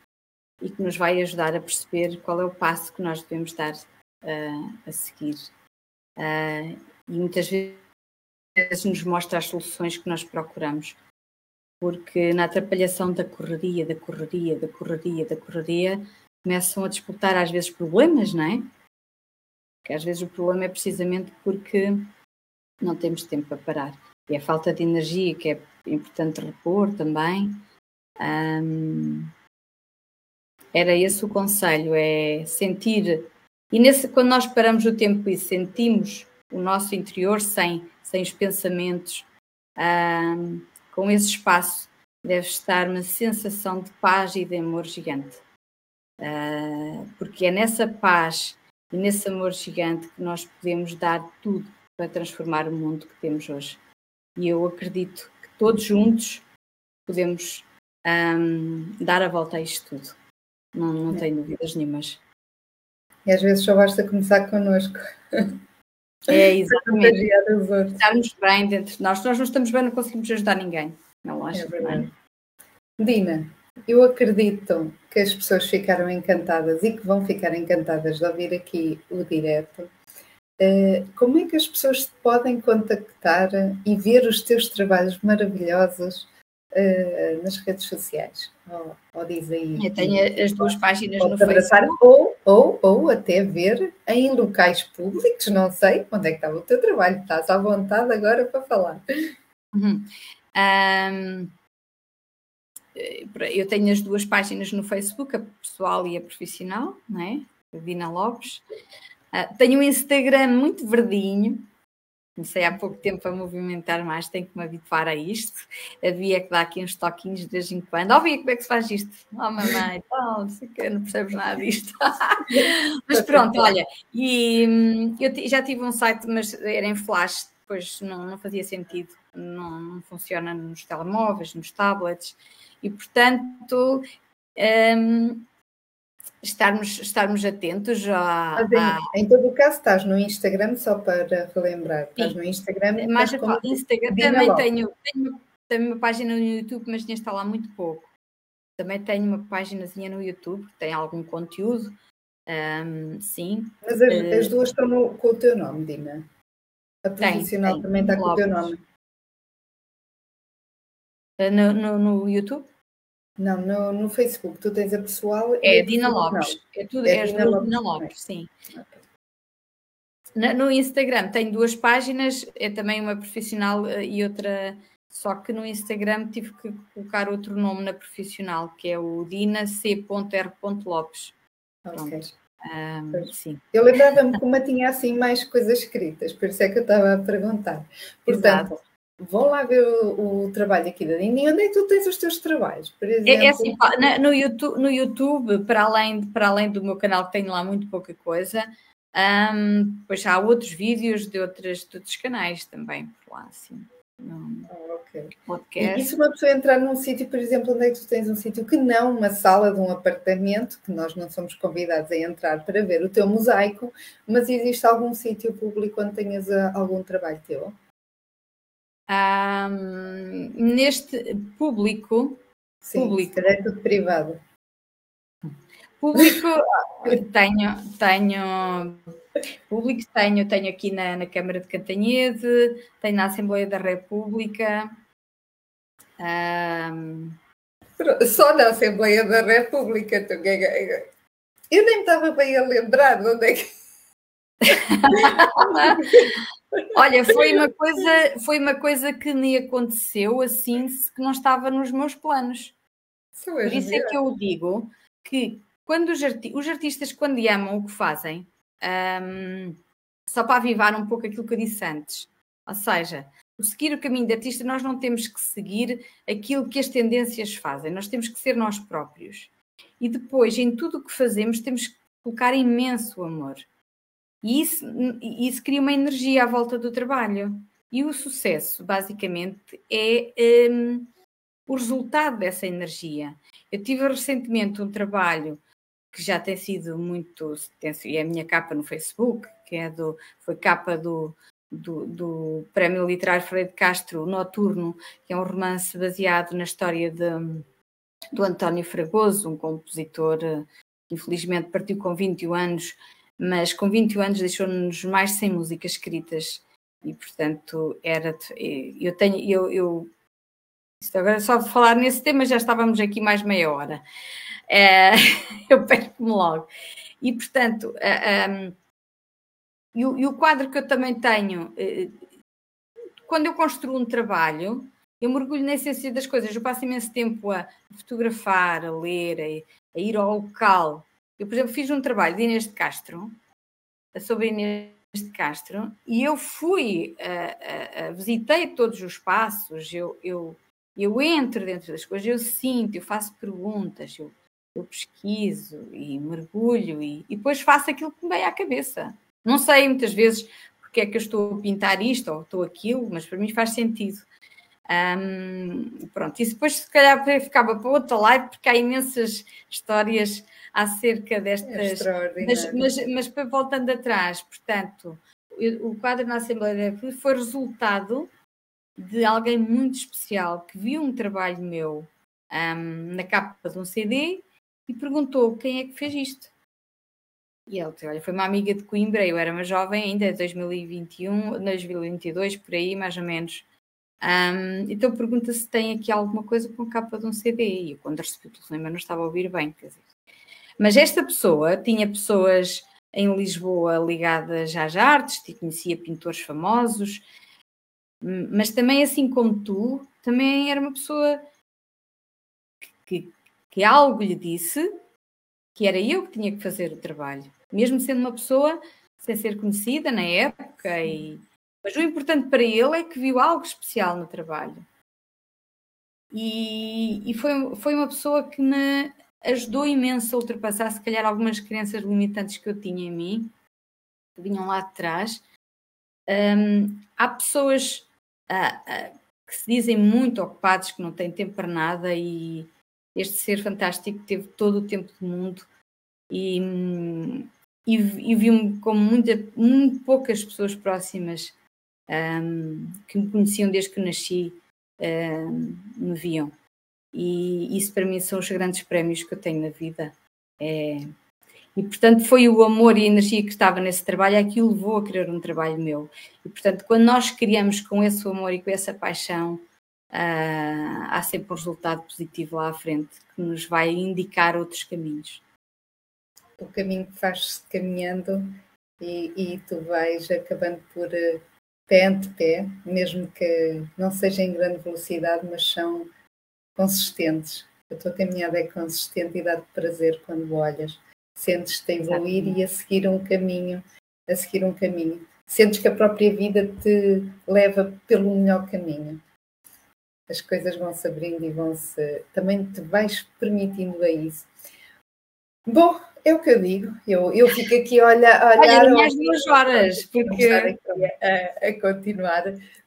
e que nos vai ajudar a perceber qual é o passo que nós devemos dar uh, a seguir. Uh, e muitas vezes nos mostra as soluções que nós procuramos. Porque na atrapalhação da correria, da correria, da correria, da correria, começam a disputar às vezes problemas, não é? Porque às vezes o problema é precisamente porque não temos tempo para parar. E a falta de energia, que é importante repor também. Um, era esse o conselho, é sentir. E nesse, quando nós paramos o tempo e sentimos o nosso interior sem, sem os pensamentos, com esse espaço deve estar uma sensação de paz e de amor gigante. Uh, porque é nessa paz e nesse amor gigante que nós podemos dar tudo para transformar o mundo que temos hoje. E eu acredito que todos juntos podemos um, dar a volta a isto tudo. Não, não tenho dúvidas nenhumas. E às vezes só basta começar connosco. É, <laughs> exatamente. Estarmos bem dentro de nós. Se nós não estamos bem, não conseguimos ajudar ninguém. Não acho. É Dina, eu acredito que as pessoas ficaram encantadas e que vão ficar encantadas de ouvir aqui o direto. Eh, como é que as pessoas te podem contactar e ver os teus trabalhos maravilhosos uh, nas redes sociais. Ou, ou diz aí. Eu tenho as duas páginas no Facebook. Ou, ou, ou até ver em locais públicos, não sei onde é que estava o teu trabalho. Estás à vontade agora para falar. Uhum. Um, eu tenho as duas páginas no Facebook, a pessoal e a profissional, é? A Dina Lopes. Uh, tenho um Instagram muito verdinho, comecei há pouco tempo a movimentar mais, tenho que me habituar a isto. Havia que dar aqui uns toquinhos de vez em quando. Ó, oh, como é que se faz isto? Oh, mamãe, <laughs> não sei que, não percebes nada disto. <laughs> mas pronto, olha, e hum, eu já tive um site, mas era em flash, depois não, não fazia sentido, não, não funciona nos telemóveis, nos tablets, e portanto. Um, estarmos, estarmos atentos a, a... Em todo o caso, estás no Instagram, só para relembrar, estás Sim. no Instagram. Mais como Instagram também tenho, tenho, tenho uma página no YouTube, mas tinha está lá muito pouco. Também tenho uma páginazinha no YouTube que tem algum conteúdo. Um, sim. Mas as, uh, as, duas estão no, com o teu nome, Dina. A profissional tem, também está com o teu nome. Uh, no, no, no YouTube? Não, no, no Facebook tu tens a pessoal. É Dina Lopes. É tudo, é, é Dina, Lopes, Dina Lopes, sim. Okay. no Instagram tenho duas páginas, é também uma profissional eh, e outra. Só que no Instagram tive que colocar outro nome na profissional, que é o Dina C.R. Lopes. Okay. Um, sim. Eu lembrava-me como tinha assim mais coisas escritas, por isso é que eu estava a perguntar. Portanto, Exato vão lá ver o, o, trabalho aqui da Dini. Onde é que tu tens os teus trabalhos? Por exemplo? É, é assim, no, YouTube, no YouTube para, além, para além do meu canal, que tenho lá muito pouca coisa, Um, depois há outros vídeos de, outras, de outros canais também por lá, assim. Okay. podcast. E se uma pessoa entrar num sítio, por exemplo, onde é que tu tens um sítio que não uma sala de um apartamento, que nós não somos convidados a entrar para ver o teu mosaico, mas existe algum sítio público onde tenhas ah, algum trabalho teu? Um, neste público, Sim, público. é tudo privado. Público <laughs> tenho, tenho público, tenho, tenho aqui na, na Câmara de Cantanhede, tenho na Assembleia da República. Um... Só na Assembleia da República, tu, eu nem estava bem a lembrar de onde é que. <laughs> Olha, foi uma coisa, foi uma coisa que me aconteceu assim que não estava nos meus planos. Por isso é que eu digo que quando os, arti os artistas, quando amam o que fazem, um, só para avivar um pouco aquilo que eu disse antes, ou seja, o seguir o caminho de artista, nós não temos que seguir aquilo que as tendências fazem, nós temos que ser nós próprios. E depois, em tudo o que fazemos, temos que colocar imenso amor. E isso, isso cria uma energia à volta do trabalho. E o sucesso, basicamente, é um, o resultado dessa energia. Eu tive recentemente um trabalho que já tem sido muito. e é a minha capa no Facebook, que é do, foi capa do, do, do Prémio Literário Freire de Castro, Noturno, que é um romance baseado na história de, do António Fragoso, um compositor que infelizmente partiu com 21 anos, mas com 21 anos deixou-nos mais de 100 músicas escritas e portanto era eu tenho eu, eu agora só de falar nesse tema já estávamos aqui mais meia hora é, <laughs> eu perco-me logo. E, portanto, um, e, o, e, o, quadro que eu também tenho, eh, quando eu construo um trabalho, eu mergulho na essência das coisas. Eu passo imenso tempo a fotografar, a ler, a, a ir ao local. Eu, por exemplo, fiz um trabalho de Inês de Castro, sobre Inês de Castro, e eu fui, a, a, visitei todos os passos, eu, eu, eu entro dentro das coisas, eu sinto, eu faço perguntas, eu eu pesquiso e mergulho e, e, depois faço aquilo que me vem à cabeça. Não sei muitas vezes porque é que eu estou a pintar isto ou estou aquilo, mas para mim faz sentido. Um, pronto, e depois se calhar ficava para outra live porque há imensas histórias acerca destas. É mas, mas, mas voltando atrás, portanto, o quadro na Assembleia da foi resultado de alguém muito especial que viu um trabalho meu um, na capa de um CD e perguntou quem é que fez isto. E ele disse, olha, foi uma amiga de Coimbra, eu era uma jovem ainda, 2021, 2022, por aí mais ou menos. Um, então pergunta se tem aqui alguma coisa com capa de um CD. E eu, quando recebi o telefonema, não estava a ouvir bem. Quer dizer. Mas esta pessoa tinha pessoas em Lisboa ligadas às artes, conhecia pintores famosos, mas também, assim como tu, também era uma pessoa que, que algo lhe disse que era eu que tinha que fazer o trabalho, mesmo sendo uma pessoa sem ser conhecida na época. E... Mas o importante para ele é que viu algo especial no trabalho. E, e foi, foi uma pessoa que me ajudou imenso a ultrapassar, se calhar, algumas crenças limitantes que eu tinha em mim, que vinham lá de trás. Um, há pessoas uh, uh, que se dizem muito ocupados, que não têm tempo para nada e, este ser fantástico teve todo o tempo do mundo e, e, e vi-me como muita, muito poucas pessoas próximas um, que me conheciam desde que nasci um, me viam. E isso para mim são os grandes prémios que eu tenho na vida. É, e portanto foi o amor e a energia que estava nesse trabalho é que o levou a querer um trabalho meu. E portanto, quando nós criamos com esse amor e com essa paixão uh, há sempre um resultado positivo lá à frente que nos vai indicar outros caminhos. O caminho que faz-se caminhando e, e, tu vais acabando por uh, pé ante pé, mesmo que não seja em grande velocidade, mas são consistentes. A tua caminhada é consistente e dá-te prazer quando olhas. Sentes-te a evoluir e a seguir um caminho, a seguir um caminho. Sentes que a própria vida te leva pelo melhor caminho as coisas vão se abrindo e vão se. também te vais permitindo a isso. Bom, é o que eu digo. Eu, eu fico aqui a olhar. Olha, as duas horas, porque. A, a, continuar.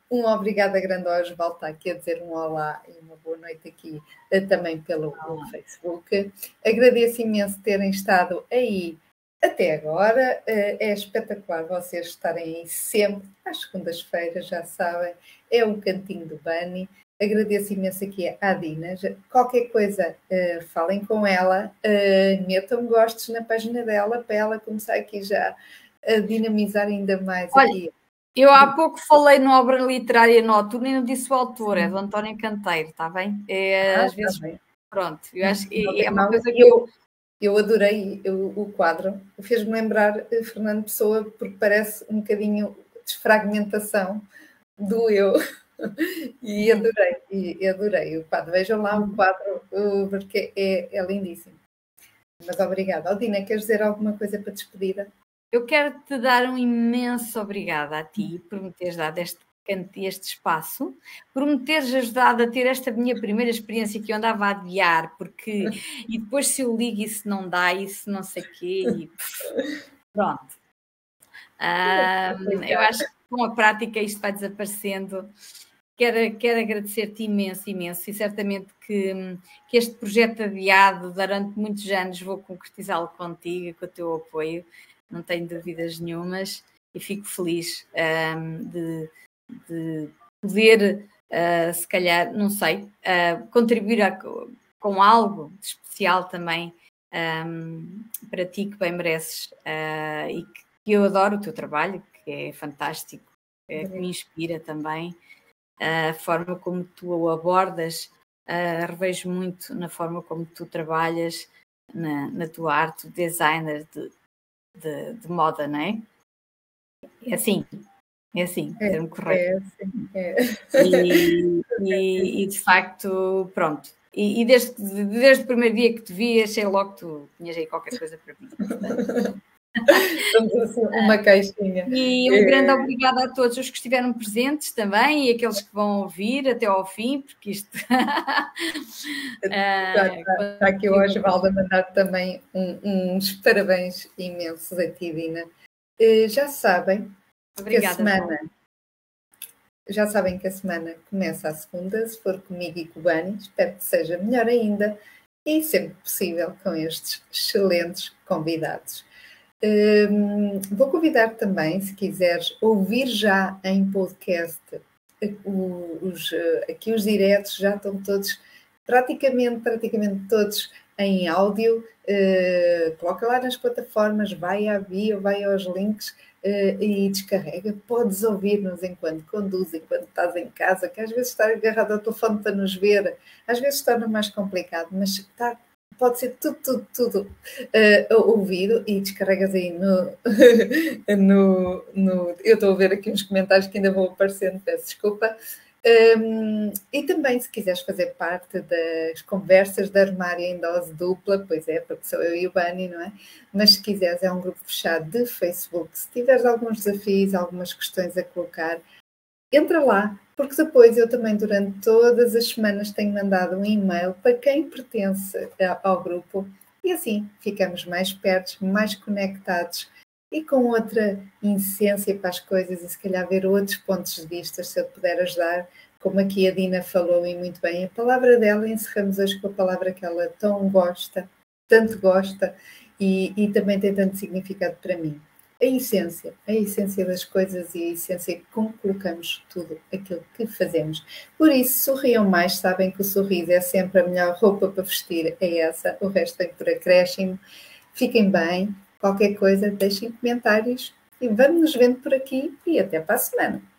Um obrigada grande ao Osvaldo, está aqui a dizer um olá e uma boa noite aqui eh, também pelo, Facebook. Agradeço imenso terem estado aí até agora. Eh, é espetacular vocês estarem aí sempre, às segundas-feiras, já sabem. É o cantinho do Bani. Agradeço imenso aqui à Dina. Qualquer coisa, uh, falem com ela, uh, metam gostos na página dela para ela começar aqui já a dinamizar ainda mais Olha, aqui. Eu há pouco falei na obra literária noturna e não disse o autor, é do António Canteiro, está bem? É, ah, às tá vezes, bem. pronto, eu acho que é, uma coisa que eu, eu adorei eu, o quadro, fez-me lembrar eh, Fernando Pessoa, porque parece um bocadinho desfragmentação do eu. <laughs> e adorei, e adorei o quadro. Vejam lá o uhum. quadro, porque é, é lindíssimo. Mas obrigada. Aldina, queres dizer alguma coisa para despedida? Eu quero te dar um imenso obrigada a ti por me teres dado este, este espaço, por me teres ajudado a ter esta minha primeira experiência que eu andava a adiar, porque e depois se eu ligo isso não dá, isso não sei o quê, e pronto. Um, eu acho que com a prática isto vai desaparecendo. Quero, quero agradecer-te imenso, imenso, e certamente que, que este projeto adiado durante muitos anos vou concretizá-lo contigo, com o teu apoio, não tenho dúvidas nenhumas, e fico feliz um, de, de, poder, uh, se calhar, não sei, uh, contribuir a, com algo de especial também um, para ti que bem mereces uh, e que, que eu adoro o teu trabalho, que é fantástico, é, que me inspira também. A forma como tu o abordas, revejo muito na forma como tu trabalhas na, na tua arte, designer de, de, de, moda, não é? É assim, é assim, é, termo correto. É assim, é. E, e, e, de facto, pronto. E, e, desde, desde o primeiro dia que te vi, achei logo que tu tinhas aí qualquer coisa para mim. Assim, uma caixinha. E um grande obrigado a todos os que estiveram presentes também e aqueles que vão ouvir até ao fim, porque isto. <laughs> está, está, está aqui o Osvaldo a mandar também um, uns parabéns imensos a ti, Dina. Uh, já sabem Obrigada, que a semana. Já sabem que a semana começa a segunda, se for comigo e com o Bani, espero que seja melhor ainda e sempre possível com estes excelentes convidados. Um, vou convidar também, se quiseres ouvir já em podcast, os, aqui os diretos já estão todos, praticamente, praticamente todos em áudio. Uh, coloca lá nas plataformas, vai à bio, vai aos links uh, e descarrega. Podes ouvir-nos enquanto conduz, enquanto estás em casa, que às vezes estar agarrado ao telefone para nos ver, às vezes torna mais complicado, mas está pode ser tudo, tudo, tudo uh, ouvido e descarregas aí no, <laughs> no, no, Eu estou a ver aqui uns comentários que ainda vão aparecendo, peço desculpa. Um, e também, se quiseres fazer parte das conversas da armário em dose dupla, pois é, porque sou eu e o Bani, não é? Mas se quiseres, é um grupo fechado de Facebook. Se tiveres alguns desafios, algumas questões a colocar, entra lá, porque depois eu também, durante todas as semanas, tenho mandado um e-mail para quem pertence ao grupo e assim ficamos mais perto, mais conectados e com outra essência para as coisas e se calhar ver outros pontos de vista, se eu puder ajudar. Como aqui a Dina falou e muito bem, a palavra dela, encerramos hoje com a palavra que ela tão gosta, tanto gosta e, e também tem tanto significado para mim a essência, a essência das coisas e a essência como colocamos tudo aquilo que fazemos. Por isso, sorriam mais, sabem que o sorriso é sempre a melhor roupa para vestir, é essa, o resto vem por acréscimo. Fiquem bem, qualquer coisa, deixem comentários e vamos nos vendo por aqui e até para a semana.